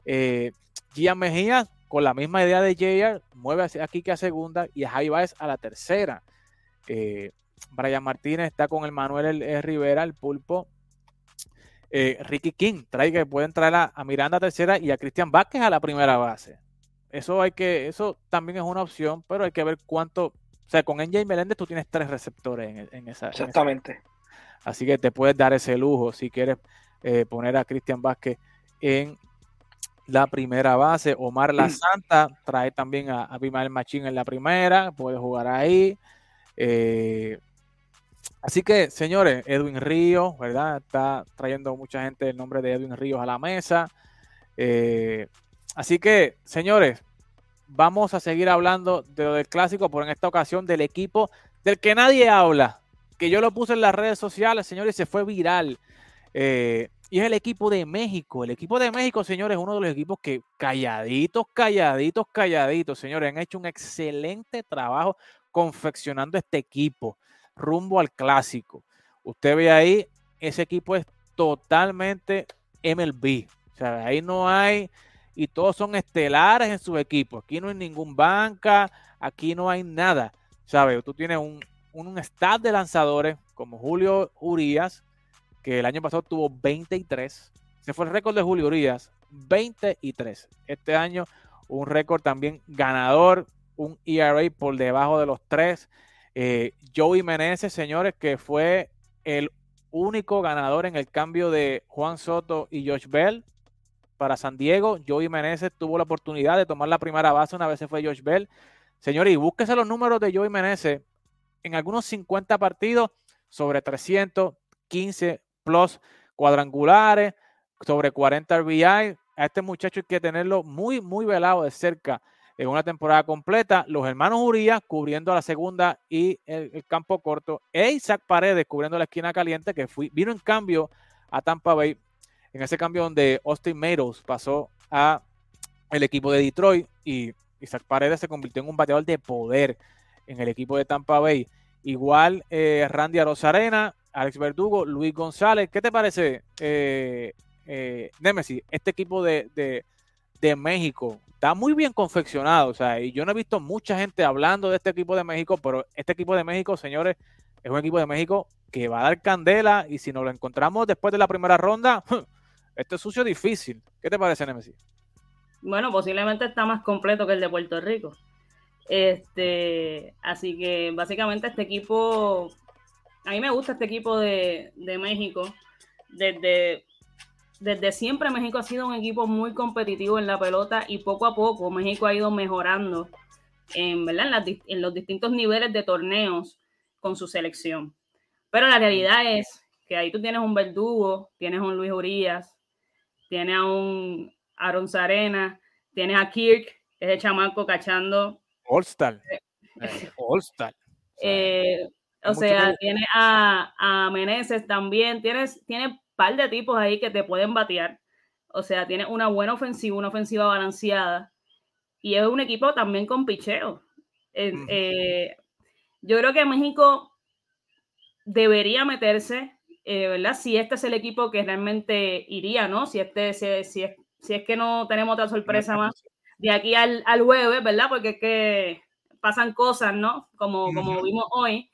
Eh, Gia Mejía, con la misma idea de JR, mueve aquí que a segunda y a Javi a la tercera. Eh, Brian Martínez está con el Manuel el, Rivera, el pulpo. Eh, Ricky King, trae que pueden traer a, Miranda tercera y a Cristian Vázquez a la primera base. Eso hay que, eso también es una opción, pero hay que ver cuánto. O sea, con NJ Meléndez tú tienes tres receptores en, esa. Exactamente. Así que te puedes dar ese lujo si quieres eh, poner a Cristian Vázquez en la primera base. Omar La Santa trae también a, a Bimael Machín en la primera, puede jugar ahí. Eh, Así que, señores, Edwin Ríos, ¿verdad? Está trayendo mucha gente el nombre de Edwin Ríos a la mesa. Eh, así que, señores, vamos a seguir hablando de lo del clásico, pero en esta ocasión del equipo del que nadie habla, que yo lo puse en las redes sociales, señores, y se fue viral. Eh, y es el equipo de México. El equipo de México, señores, es uno de los equipos que calladitos, calladitos, calladitos, señores, han hecho un excelente trabajo confeccionando este equipo rumbo al clásico. Usted ve ahí, ese equipo es totalmente MLB. O sea, ahí no hay, y todos son estelares en sus equipos. Aquí no hay ningún banca, aquí no hay nada. ¿Sabes? Tú tienes un, un staff de lanzadores como Julio Urias, que el año pasado tuvo 23. Se fue el récord de Julio Urias, 23. Este año un récord también ganador, un ERA por debajo de los 3. Eh, Joey Meneses, señores, que fue el único ganador en el cambio de Juan Soto y Josh Bell para San Diego. Joey Meneses tuvo la oportunidad de tomar la primera base una vez se fue Josh Bell. Señores, y búsquese los números de Joey Meneses en algunos 50 partidos sobre 315 plus cuadrangulares, sobre 40 RBI. A este muchacho hay que tenerlo muy, muy velado de cerca en una temporada completa. Los hermanos Urias cubriendo la segunda y el, campo corto. E Isaac Paredes cubriendo la esquina caliente, que vino en cambio a Tampa Bay. En ese cambio donde Austin Meadows pasó a el equipo de Detroit y Isaac Paredes se convirtió en un bateador de poder en el equipo de Tampa Bay. Igual eh, Randy Arozarena, Alex Verdugo, Luis González. ¿Qué te parece, eh, eh, Nemesis, este equipo de, de, México? está muy bien confeccionado. O sea, y yo no he visto mucha gente hablando de este equipo de México, pero este equipo de México, señores, es un equipo de México que va a dar candela y si nos lo encontramos después de la primera ronda, este es sucio difícil. ¿Qué te parece, Nemesis? Bueno, posiblemente está más completo que el de Puerto Rico. Este, así que básicamente este equipo, a mí me gusta este equipo de, de México desde desde siempre México ha sido un equipo muy competitivo en la pelota y poco a poco México ha ido mejorando en, ¿verdad? en, los distintos niveles de torneos con su selección. Pero la realidad es que ahí tú tienes un Verdugo, tienes un Luis Urias, tienes a un Aaron Sarena, tienes a Kirk, ese chamaco cachando. All-Star. Eh, All-Star. Eh, O sea, tiene a, a Meneses también, tienes, tiene un par de tipos ahí que te pueden batear. O sea, tiene una buena ofensiva, una ofensiva balanceada. Y es un equipo también con picheo. Eh, yo creo que México debería meterse, eh, ¿verdad? Si este es el equipo que realmente iría, ¿no? Si, este, si, si, es, si es que no tenemos otra sorpresa más de aquí al, al jueves, ¿verdad? Porque es que pasan cosas, ¿no? Como, como vimos hoy.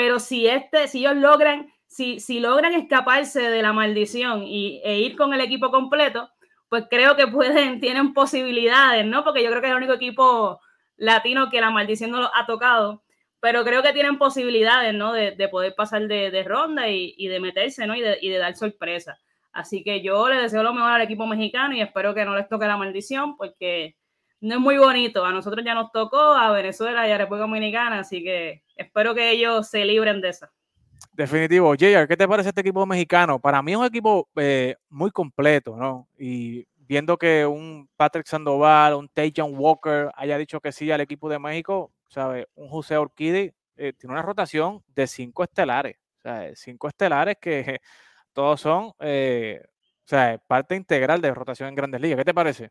Pero si, este, si ellos logran, si, si logran escaparse de la maldición y, e ir con el equipo completo, pues creo que pueden, tienen posibilidades, ¿no? Porque yo creo que es el único equipo latino que la maldición no lo ha tocado, pero creo que tienen posibilidades, ¿no? De, de poder pasar de, ronda y, y, de meterse, ¿no? Y de, y de dar sorpresa. Así que yo le deseo lo mejor al equipo mexicano y espero que no les toque la maldición porque no es muy bonito. A nosotros ya nos tocó, a Venezuela y a República Dominicana, así que espero que ellos se libren de eso. Definitivo. JR, ¿qué te parece este equipo mexicano? Para mí es un equipo eh, muy completo, ¿no? Y viendo que un Patrick Sandoval, un Tajan Walker haya dicho que sí al equipo de México, ¿sabes? Un José Orquídez eh, tiene una rotación de cinco estelares, o cinco estelares que todos son, eh, o sea, parte integral de rotación en Grandes Ligas. ¿Qué te parece?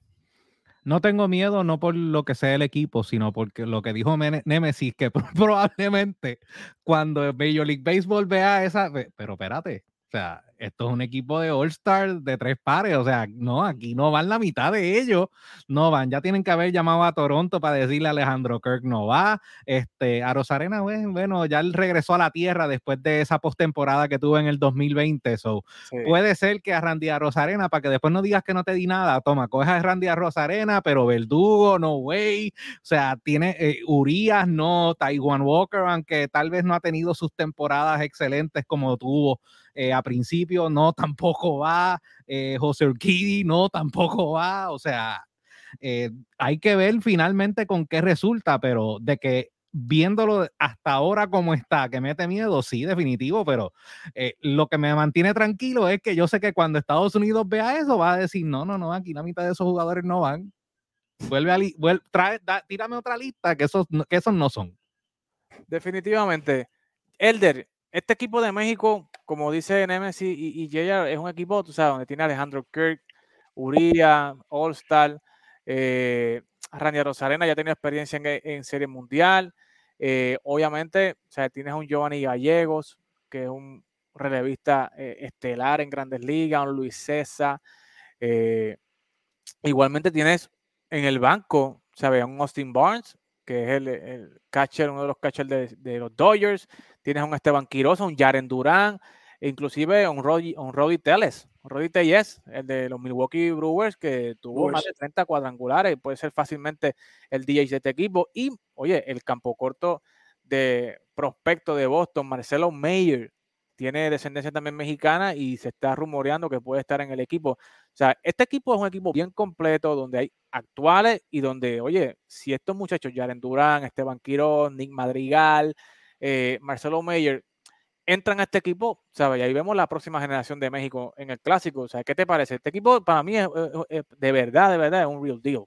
No tengo miedo, no por lo que sea el equipo, sino porque lo que dijo Nemesis, que probablemente cuando Major League Baseball vea esa, pero espérate, o sea, esto es un equipo de All-Star de tres pares, o sea, no, aquí no van la mitad de ellos, no van, ya tienen que haber llamado a Toronto para decirle a Alejandro Kirk no va, este, a Rosarena, bueno, ya él regresó a la tierra después de esa postemporada que tuvo en el 2020, so, puede ser que a Randy a Rosarena, para que después no digas que no te di nada, toma, coge a Randy a Rosarena, pero Verdugo, no way, o sea, tiene eh, Urias, no, Taiwan Walker, aunque tal vez no ha tenido sus temporadas excelentes como tuvo eh, a principio, no, tampoco va, eh, José Urquidi, no, tampoco va, o sea, eh, hay que ver finalmente con qué resulta, pero de que viéndolo hasta ahora como está, que mete miedo, sí, definitivo, pero lo que me mantiene tranquilo es que yo sé que cuando Estados Unidos vea eso, va a decir, no, no, no, aquí la mitad de esos jugadores no van. Vuelve a, vuelve, trae, tírame otra lista, que esos, que esos no son. Definitivamente. Elder, este equipo de México, como dice Nemesis y, y es un equipo, tú sabes, donde tiene Alejandro Kirk, Uría, All-Star, eh, Randy Rosarena ya tiene experiencia en, Serie Mundial. Eh, obviamente, o sea, tienes a un Giovanni Gallegos, que es un relevista eh, estelar en Grandes Ligas, un Luis César. Eh, igualmente tienes en el banco, ¿sabes? Un Austin Barnes, que es el, catcher, uno de los catchers de, los Dodgers. Tienes un Esteban Quiroz, un Jaren Durán, e inclusive un Roddy, un Roddy Teles, un Roddy Telles, el de los Milwaukee Brewers, que tuvo más de 30 cuadrangulares y puede ser fácilmente el DH de este equipo. Y, oye, el campo corto de prospecto de Boston, Marcelo Mayer, tiene descendencia también mexicana y se está rumoreando que puede estar en el equipo. O sea, este equipo es un equipo bien completo donde hay actuales y donde, oye, si estos muchachos, Jaren Durán, Esteban Quirón, Nick Madrigal, eh, Marcelo Meyer, entran a este equipo, ¿sabes? Ahí vemos la próxima generación de México en el clásico. O sea, ¿qué te parece? Este equipo para mí es, de verdad, de verdad, es un real deal.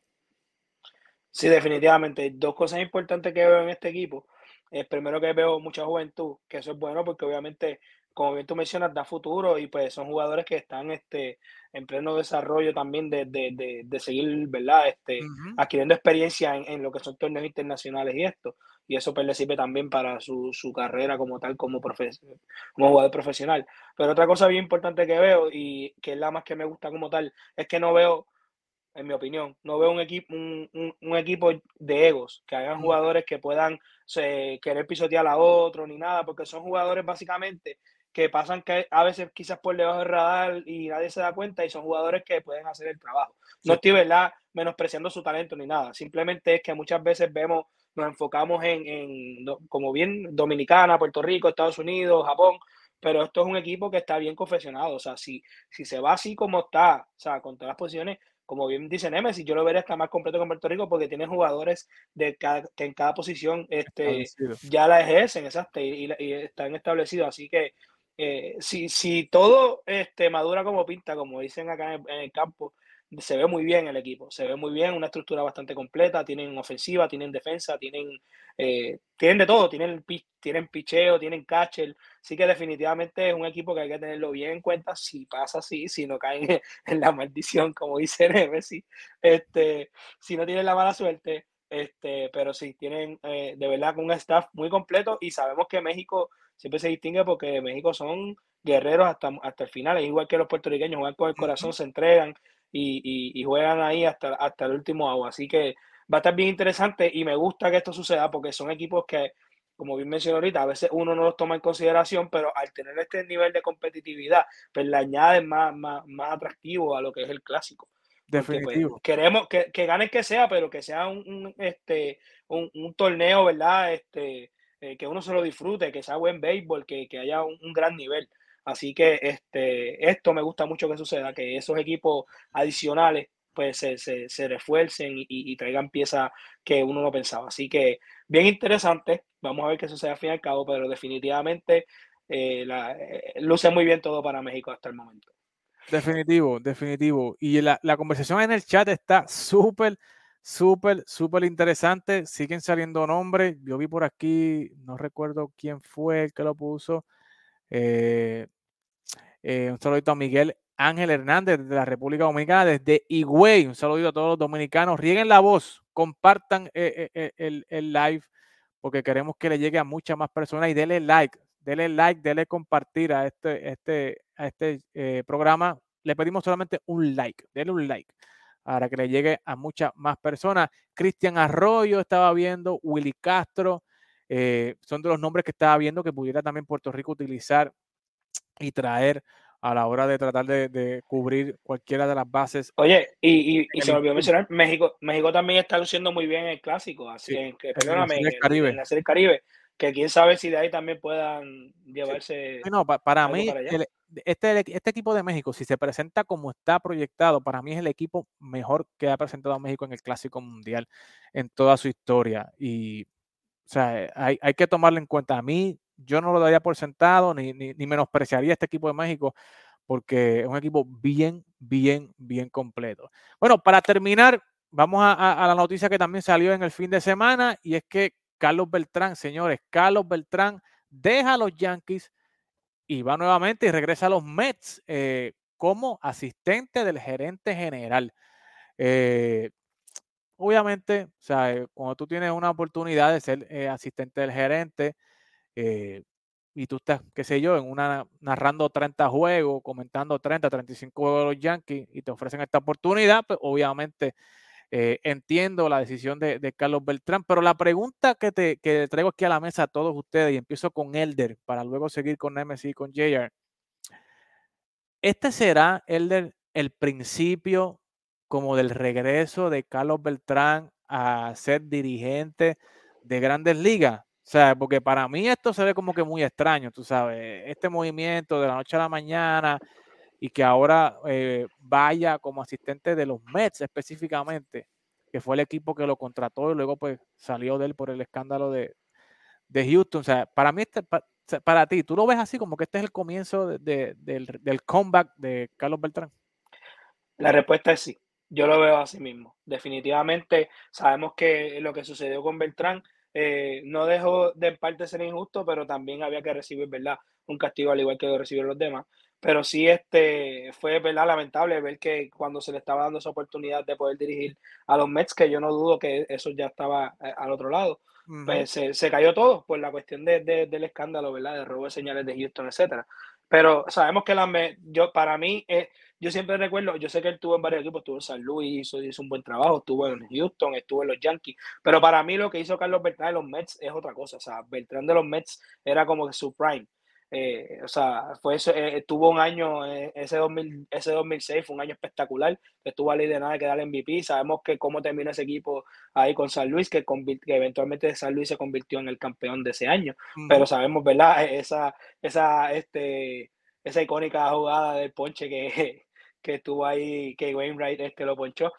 Sí, definitivamente. Dos cosas importantes que veo en este equipo. Es primero que veo mucha juventud, que eso es bueno porque obviamente como bien tú mencionas, da futuro y pues son jugadores que están este, en pleno desarrollo también de, de, de, seguir, ¿verdad? Este, Adquiriendo experiencia en, en, lo que son torneos internacionales y esto. Y eso pues le sirve también para su, su carrera como tal, como, como jugador profesional. Pero otra cosa bien importante que veo y que es la más que me gusta como tal, es que no veo, en mi opinión, no veo un equipo, un, un, equipo de egos, que hagan jugadores que puedan querer pisotear a otro ni nada, porque son jugadores básicamente que pasan que a veces quizás por debajo del radar y nadie se da cuenta y son jugadores que pueden hacer el trabajo. No estoy, ¿verdad?, menospreciando su talento ni nada. Simplemente es que muchas veces vemos, nos enfocamos en, en, como bien Dominicana, Puerto Rico, Estados Unidos, Japón, pero esto es un equipo que está bien confeccionado. O sea, si, si se va así como está, o sea, con todas las posiciones, como bien dice Nemesis, yo lo veré hasta más completo con Puerto Rico porque tiene jugadores de cada, que en cada posición este, ya la ejercen, exacto, y, y están establecidos. Así que eh, si, si todo este, madura como pinta, como dicen acá en el, campo, se ve muy bien el equipo, se ve muy bien, una estructura bastante completa, tienen ofensiva, tienen defensa, tienen, eh, tienen de todo, tienen, tienen picheo, tienen catcher, así que definitivamente es un equipo que hay que tenerlo bien en cuenta si pasa así, si no caen en la maldición, como dice Nemesis, este, si no tienen la mala suerte, este, pero sí, tienen eh, de verdad un staff muy completo y sabemos que México siempre se distingue porque México son guerreros hasta, hasta el final, es igual que los puertorriqueños, juegan con el corazón, se entregan y, juegan ahí hasta, hasta el último agua. Así que va a estar bien interesante y me gusta que esto suceda porque son equipos que, como bien mencioné ahorita, a veces uno no los toma en consideración, pero al tener este nivel de competitividad, pues le añade más, más, más atractivo a lo que es el clásico. Pues, Definitivo. queremos que, que gane que sea, pero que sea un, este, un, torneo, ¿verdad? Este, eh, que uno se lo disfrute, que sea buen béisbol, que, que haya un, gran nivel. Así que este, esto me gusta mucho que suceda, que esos equipos adicionales pues se, se, refuercen y, traigan piezas que uno no pensaba. Así que bien interesante, vamos a ver qué sucede al fin y al cabo, pero definitivamente eh, eh, luce muy bien todo para México hasta el momento. Definitivo, definitivo. Y la, la conversación en el chat está súper, súper, súper interesante. Siguen saliendo nombres. Yo vi por aquí, no recuerdo quién fue el que lo puso. Eh, eh, un saludito a Miguel Ángel Hernández de la República Dominicana, desde Higüey. Un saludito a todos los dominicanos. Rieguen la voz, compartan eh, el, el, live, porque queremos que le llegue a muchas más personas y denle like, denle like, denle compartir a este, este, este programa. Le pedimos solamente un like, denle un like para que le llegue a muchas más personas. Cristian Arroyo estaba viendo, Willy Castro, eh, son de los nombres que estaba viendo que pudiera también Puerto Rico utilizar y traer a la hora de tratar de, cubrir cualquiera de las bases. Oye, y, y, se me olvidó mencionar, México, México también está luciendo muy bien en el clásico, así que, perdóname, en, Caribe. en la serie Caribe, que quién sabe si de ahí también puedan llevarse. No, para mí, este, este equipo de México, si se presenta como está proyectado, para mí es el equipo mejor que ha presentado México en el Clásico Mundial en toda su historia. Y o sea, hay, hay, que tomarlo en cuenta. A mí, yo no lo daría por sentado, ni, ni, ni menospreciaría este equipo de México, porque es un equipo bien, bien, bien completo. Bueno, para terminar, vamos a, a, la noticia que también salió en el fin de semana, y es que Carlos Beltrán, señores, Carlos Beltrán deja a los Yankees y va nuevamente y regresa a los Mets eh, como asistente del gerente general. Eh, obviamente, o sea, eh, cuando tú tienes una oportunidad de ser asistente del gerente y tú estás, qué sé yo, en una narrando 30 juegos, comentando 30, 35 juegos de los Yankees y te ofrecen esta oportunidad, pues obviamente entiendo la decisión de, Carlos Beltrán, pero la pregunta que te que traigo aquí a la mesa a todos ustedes y empiezo con Elder para luego seguir con Nemesis y con JR. ¿Este será, Elder, el principio como del regreso de Carlos Beltrán a ser dirigente de grandes ligas. O sea, porque para mí esto se ve como que muy extraño, tú sabes, este movimiento de la noche a la mañana y que ahora eh, vaya como asistente de los Mets específicamente, que fue el equipo que lo contrató y luego pues salió de él por el escándalo de, Houston. O sea, para mí, este, para, ti, ¿tú lo ves así como que este es el comienzo del, del comeback de Carlos Beltrán? La respuesta es sí. Yo lo veo así mismo. Definitivamente sabemos que lo que sucedió con Beltrán eh, no dejó de parte ser injusto, pero también había que recibir, ¿verdad? Un castigo al igual que lo recibieron los demás. Pero sí este, fue, ¿verdad? Lamentable ver que cuando se le estaba dando esa oportunidad de poder dirigir a los Mets, que yo no dudo que eso ya estaba eh, al otro lado, pues se, cayó todo por la cuestión de, del escándalo, ¿verdad? De robo de señales de Houston, etcétera. Pero sabemos que la, yo, para mí, eh, yo siempre recuerdo, yo sé que él estuvo en varios equipos, estuvo en San Luis, hizo, un buen trabajo, estuvo en Houston, estuvo en los Yankees, pero para mí lo que hizo Carlos Beltrán de los Mets es otra cosa, o sea, Beltrán de los Mets era como que su prime, eh, o sea, fue eso, eh, tuvo un año, eh, ese, 2000, ese 2006 fue un año espectacular, estuvo a ley de nada que dar MVP, sabemos que cómo terminó ese equipo ahí con San Luis, que, que eventualmente San Luis se convirtió en el campeón de ese año, pero sabemos, ¿verdad? E, esa, esa, este, esa icónica jugada del ponche que, que estuvo ahí, que Wainwright este lo ponchó.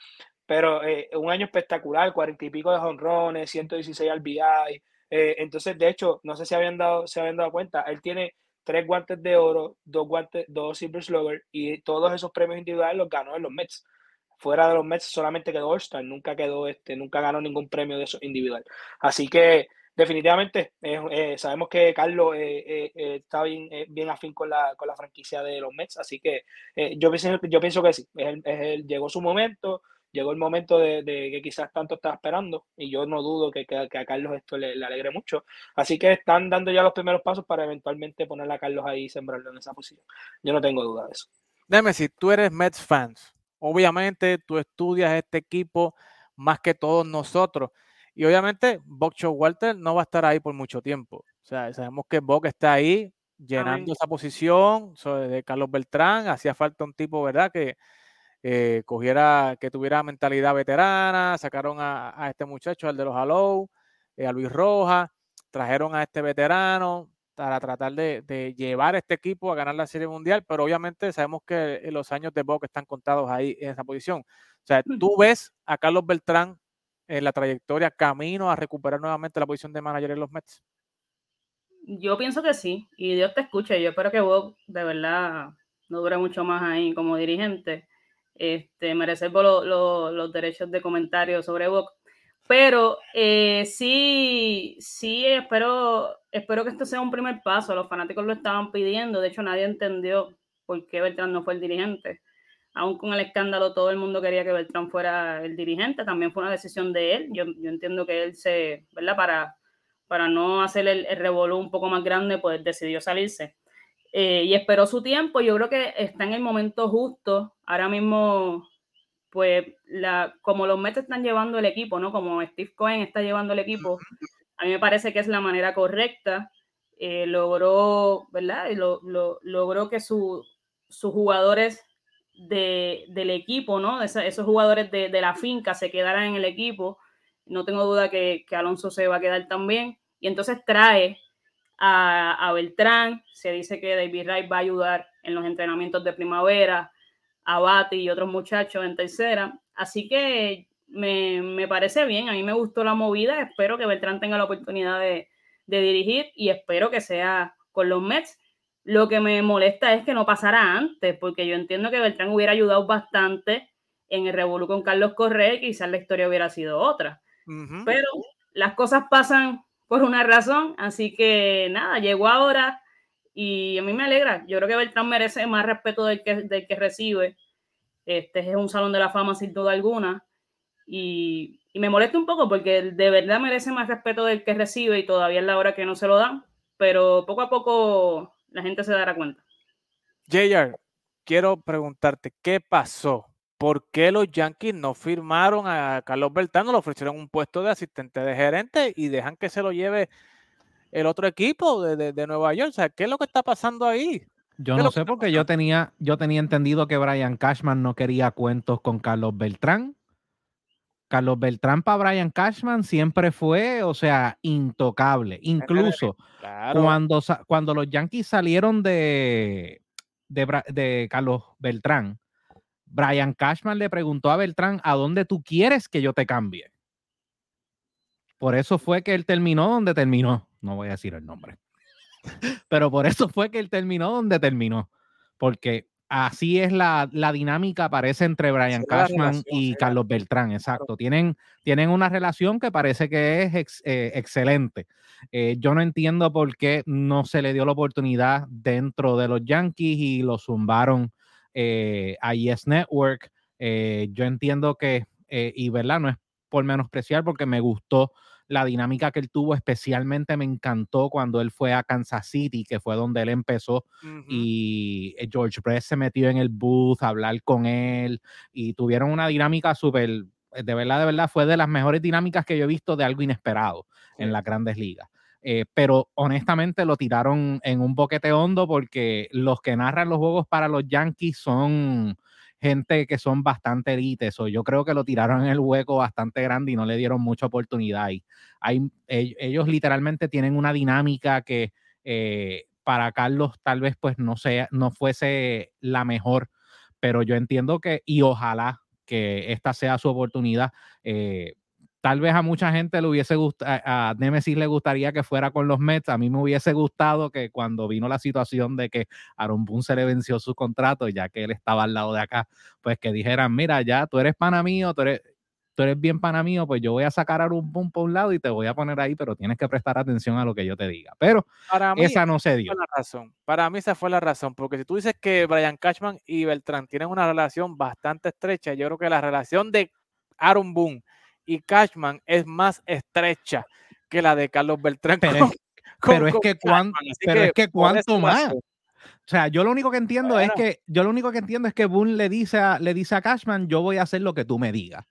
Pero eh, un año espectacular, cuarenta y pico de honrones, 116 RBI. Eh, entonces, de hecho, no sé si habían dado, se habían dado cuenta, él tiene tres guantes de oro, dos guantes, dos Silver Slugger y todos esos premios individuales los ganó en los Mets. fuera de los Mets solamente quedó All-Star, nunca quedó, este, nunca ganó ningún premio de eso individual. Así que definitivamente eh, sabemos que Carlos eh, eh, está bien, bien afín con la, con la franquicia de los Mets, así que yo, pienso, yo pienso que sí, es llegó su momento, llegó el momento de, que quizás tanto estaba esperando y yo no dudo que, que, a Carlos esto le, alegre mucho. Así que están dando ya los primeros pasos para eventualmente poner a Carlos ahí y sembrarlo en esa posición. Yo no tengo duda de eso. Dime si tú eres Mets fans, obviamente tú estudias este equipo más que todos nosotros. Y obviamente Buck Walter no va a estar ahí por mucho tiempo. O sea, sabemos que Buck está ahí llenando esa posición de Carlos Beltrán. Hacía falta un tipo, ¿verdad? Que eh, cogiera, que tuviera mentalidad veterana. Sacaron a, este muchacho, al de los Hallow, eh, a Luis Rojas. Trajeron a este veterano para tratar de, llevar este equipo a ganar la Serie Mundial, pero obviamente sabemos que los años de Buck están contados ahí en esa posición. O sea, tú ves a Carlos Beltrán en la trayectoria camino a recuperar nuevamente la posición de manager en los Mets? Yo pienso que sí, y Dios te escuche. Yo espero que Bob de verdad no dure mucho más ahí como dirigente. Este, merecer los derechos de comentario sobre Bob. Pero eh, sí, sí, espero, espero que esto sea un primer paso. Los fanáticos lo estaban pidiendo. De hecho, nadie entendió por qué Beltrán no fue el dirigente aún con el escándalo, todo el mundo quería que Beltrán fuera el dirigente, también fue una decisión de él. Yo, entiendo que él se, ¿verdad? Para, para no hacer el, el revolú un poco más grande, pues decidió salirse. Eh, y esperó su tiempo. Yo creo que está en el momento justo. Ahora mismo, pues, la, como los Mets están llevando el equipo, ¿no? Como Steve Cohen está llevando el equipo, a mí me parece que es la manera correcta. Eh, logró, ¿verdad? Lo, lo, logró que sus jugadores de, del equipo, ¿no? esos jugadores de, la finca se quedaran en el equipo. No tengo duda que, Alonso se va a quedar también. Y entonces trae a, Beltrán. Se dice que David Wright va a ayudar en los entrenamientos de primavera, a Bati y otros muchachos en tercera. Así que me, parece bien. A mí me gustó la movida. Espero que Beltrán tenga la oportunidad de, de dirigir y espero que sea con los Mets lo que me molesta es que no pasara antes, porque yo entiendo que Beltrán hubiera ayudado bastante en el revolú con Carlos Correa y quizás la historia hubiera sido otra. Pero las cosas pasan por una razón, así que nada, llegó ahora y a mí me alegra. Yo creo que Beltrán merece más respeto del que, del que recibe. Este es un salón de la fama sin duda alguna. Y, y, me molesta un poco porque de verdad merece más respeto del que recibe y todavía es la hora que no se lo dan. Pero poco a poco la gente se dará cuenta. JR, quiero preguntarte, ¿qué pasó? ¿Por qué los Yankees no firmaron a Carlos Bertano, le ofrecieron un puesto de asistente de gerente y dejan que se lo lleve el otro equipo de, Nueva York? O sea, ¿qué es lo que está pasando ahí? Yo no sé porque yo tenía, yo tenía entendido que Brian Cashman no quería cuentos con Carlos Beltrán. Carlos Beltrán para Brian Cashman siempre fue, o sea, intocable. Incluso cuando, cuando los Yankees salieron de, de, Carlos Beltrán, Brian Cashman le preguntó a Beltrán, ¿a dónde tú quieres que yo te cambie? Por eso fue que él terminó donde terminó. No voy a decir el nombre. Pero por eso fue que él terminó donde terminó. Porque así es la, dinámica, parece, entre Brian Cashman y Carlos Beltrán, exacto. Tienen, tienen una relación que parece que es eh, excelente. Eh, yo no entiendo por qué no se le dio la oportunidad dentro de los Yankees y lo zumbaron eh, a Yes Network. yo entiendo que, y verdad, no es por menospreciar porque me gustó la dinámica que él tuvo, especialmente me encantó cuando él fue a Kansas City, que fue donde él empezó, y eh, George Brett se metió en el booth a hablar con él, y tuvieron una dinámica súper, eh, de verdad, de verdad, fue de las mejores dinámicas que yo he visto de algo inesperado en las grandes ligas. Eh, pero honestamente lo tiraron en un boquete hondo porque los que narran los juegos para los Yankees son gente que son bastante élites, o yo creo que lo tiraron en el hueco bastante grande y no le dieron mucha oportunidad. Hay, ellos literalmente tienen una dinámica que eh, para Carlos tal vez pues no, sea, no fuese la mejor, pero yo entiendo que, y ojalá que esta sea su oportunidad. Eh, tal vez a mucha gente le hubiese gustado, a Nemesis le gustaría que fuera con los Mets. A mí me hubiese gustado que cuando vino la situación de que Aaron Boone se le venció su contrato, ya que él estaba al lado de acá, pues que dijeran, mira, ya tú eres pana mío, tú eres, tú eres bien pana mío, pues yo voy a sacar a un boom por un lado y te voy a poner ahí, pero tienes que prestar atención a lo que yo te diga. Pero Para esa no se dio. La razón. Para mí esa fue la razón, porque si tú dices que Brian Cashman y Beltrán tienen una relación bastante estrecha, yo creo que la relación de Aaron Boone y Cashman es más estrecha que la de Carlos Beltrán. Pero, es, que pero es que cuánto más. O sea, yo lo único que entiendo es que yo lo único que entiendo es que Boone le dice a, le dice a Cashman, yo voy a hacer lo que tú me digas.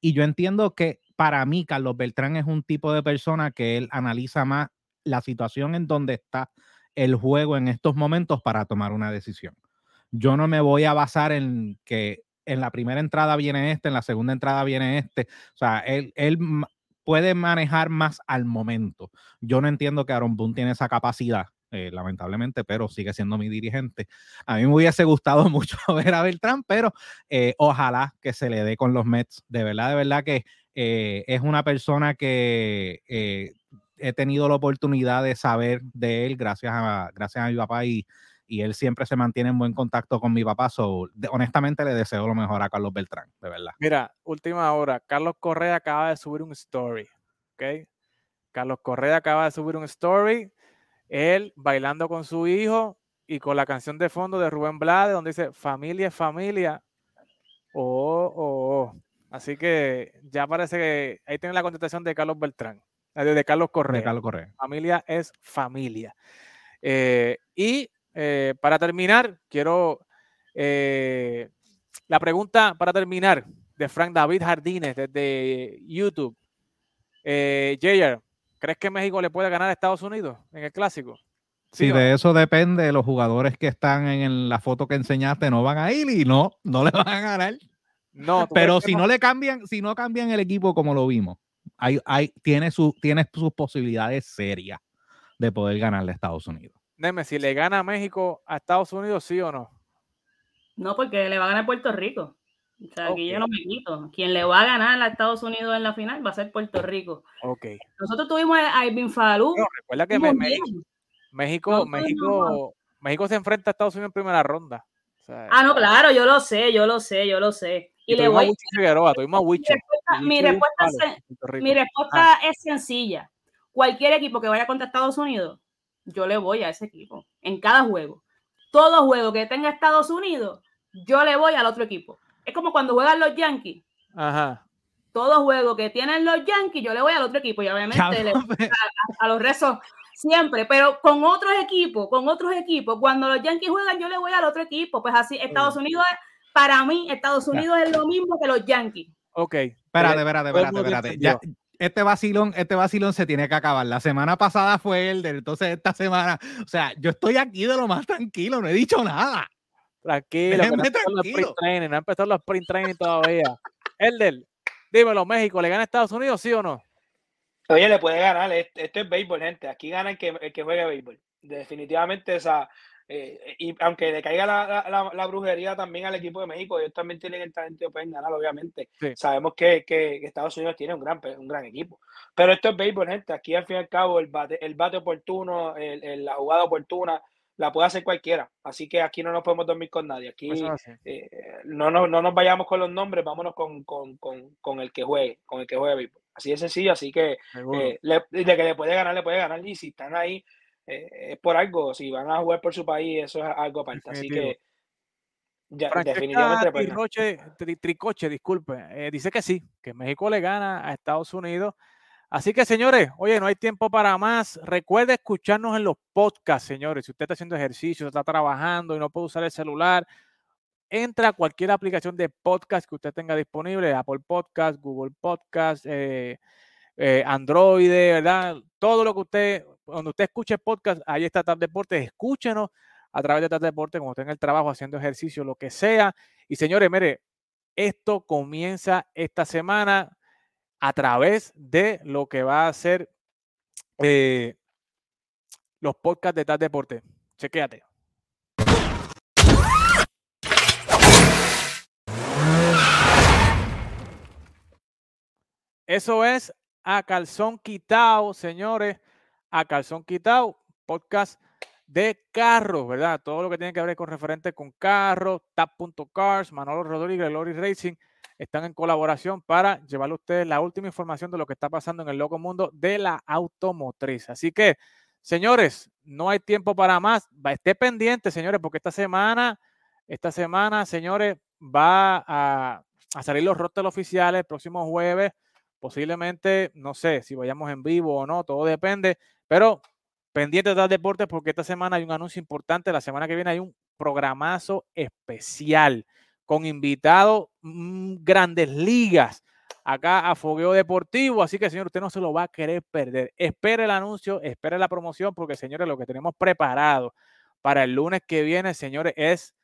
Y yo entiendo que para mí Carlos Beltrán es un tipo de persona que él analiza más la situación en donde está el juego en estos momentos para tomar una decisión. Yo no me voy a basar en que en la primera entrada viene este, en la segunda entrada viene este. O sea, él, él puede manejar más al momento. Yo no entiendo que Aaron Boone tiene esa capacidad eh, lamentablemente, pero sigue siendo mi dirigente. A mí me hubiese gustado mucho ver a Beltrán, pero eh, ojalá que se le dé con los Mets. De verdad, de verdad que eh, es una persona que he tenido la oportunidad de saber de él gracias a, gracias a mi papá y, y él siempre se mantiene en buen contacto con mi papá. So, honestamente le deseo lo mejor a Carlos Beltrán, de verdad. Mira, última hora, Carlos Correa acaba de subir un story, ¿ok? Carlos Correa acaba de subir un story él bailando con su hijo y con la canción de fondo de Rubén Blades, donde dice familia es familia. Oh, oh, oh. Así que ya parece que ahí tiene la contestación de Carlos Beltrán, eh, de Carlos Correa. Carlos Correa. Familia es familia. Eh, y eh, para terminar, quiero la pregunta para terminar de Frank David Jardines desde YouTube. Eh, ¿Crees que México le puede ganar a Estados Unidos en el clásico? Sí, de eso depende. Los jugadores que están en la foto que enseñaste no van a ir y no, no le van a ganar. No, pero si no le cambian, si no cambian el equipo como lo vimos, hay, hay, tiene, su, tiene sus posibilidades serias de poder ganarle a Estados Unidos. Deme, si le gana a México a Estados Unidos, sí o no. No, porque le va a ganar Puerto Rico. O sea, aquí yo no me quito. Quien le va a ganar a Estados Unidos en la final va a ser Puerto Rico. Okay. Nosotros tuvimos a Irving Falú. recuerda que México, México, México, se enfrenta a Estados Unidos en primera ronda. ah, no, claro, yo lo sé, yo lo sé, yo lo sé. Y, le voy a Mi respuesta, mi respuesta ah. es sencilla. Cualquier equipo que vaya contra Estados Unidos, yo le voy a ese equipo en cada juego. Todo juego que tenga Estados Unidos, yo le voy al otro equipo es como cuando juegan los Yankees. Ajá. Todo juego que tienen los Yankees, yo le voy al otro equipo y obviamente a, los rezos siempre, pero con otros equipos, con otros equipos, cuando los Yankees juegan, yo le voy al otro equipo. Pues así, Estados Unidos, para mí, Estados Unidos es lo mismo que los Yankees. Ok. Espérate, espérate, espérate, espérate. Ya, este vacilón, este vacilón se tiene que acabar. La semana pasada fue el de entonces esta semana. O sea, yo estoy aquí de lo más tranquilo, no he dicho nada. Tranquilo, no, tranquilo. Training, no han empezado los sprint training todavía. Elder, dímelo, México, ¿le gana a Estados Unidos, sí o no? Oye, le puede ganar. Esto es béisbol, gente. Aquí gana el que, el que juegue béisbol. Definitivamente, esa. Eh, y aunque le caiga la, la, brujería también al equipo de México, ellos también tienen el talento y pueden ganar, obviamente. Sabemos que, que, Estados Unidos tiene un gran, un gran equipo. Pero esto es béisbol, gente. Aquí, al fin y al cabo, el bate, el bate oportuno, el, la jugada oportuna, la puede hacer cualquiera. Así que aquí no nos podemos dormir con nadie. Aquí eh, no, no, no, nos vayamos con los nombres, vámonos con, con, con, con, el que juegue, con el que juegue Así de sencillo, así que eh, de que le puede ganar, le puede ganar. Y si están ahí, eh, es por algo. Si van a jugar por su país, eso es algo aparte. Así que ya, definitivamente. Tricoche, disculpe, dice que sí, que México le gana a Estados Unidos Así que, señores, oye, no hay tiempo para más. Recuerde escucharnos en los podcasts, señores. Si usted está haciendo ejercicio, está trabajando y no puede usar el celular, entra a cualquier aplicación de podcast que usted tenga disponible, Apple Podcast, Google Podcast, eh, eh, Android, ¿verdad? Todo lo que usted, cuando usted escuche podcast, ahí está Tap Deportes, escúchenos a través de Tap Deportes, como usted en el trabajo, haciendo ejercicio, lo que sea. Y señores, mire, esto comienza esta semana a través de lo que va a ser eh, los podcasts de tal deporte. Chequéate. Eso es a calzón quitado, señores, a calzón quitado, podcast de carros, ¿verdad? Todo lo que tiene que ver con referente con carros, tap.cars, Manolo Rodríguez, Lori Racing, están en colaboración para llevarle a ustedes la última información de lo que está pasando en el loco mundo de la automotriz. Así que, señores, no hay tiempo para más. Esté pendiente, señores, porque esta semana, esta semana, señores, va a, salir los roster oficiales el próximo jueves. Posiblemente, no sé si vayamos en vivo o no, todo depende, pero pendiente de deportes porque esta semana hay un anuncio importante. La semana que viene hay un programazo especial con invitados mm, grandes ligas acá a Fogueo Deportivo. Así que, señor, usted no se lo va a querer perder. Espere el anuncio, espere la promoción, porque, señores, lo que tenemos preparado para el lunes que viene, señores, es.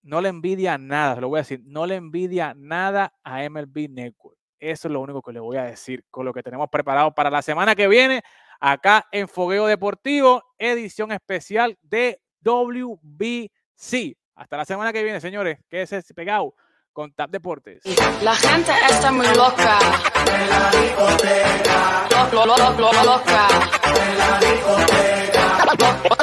No le envidia nada, lo voy a decir, no le envidia nada a MLB Network. Eso es lo único que le voy a decir con lo que tenemos preparado para la semana que viene, acá en Fogueo Deportivo, edición especial de WBC. Hasta la semana que viene, señores. Quédese pegado con Tap Deportes. La gente está muy loca. En la discoteca. Lo, lo, lo, loca. En la discoteca.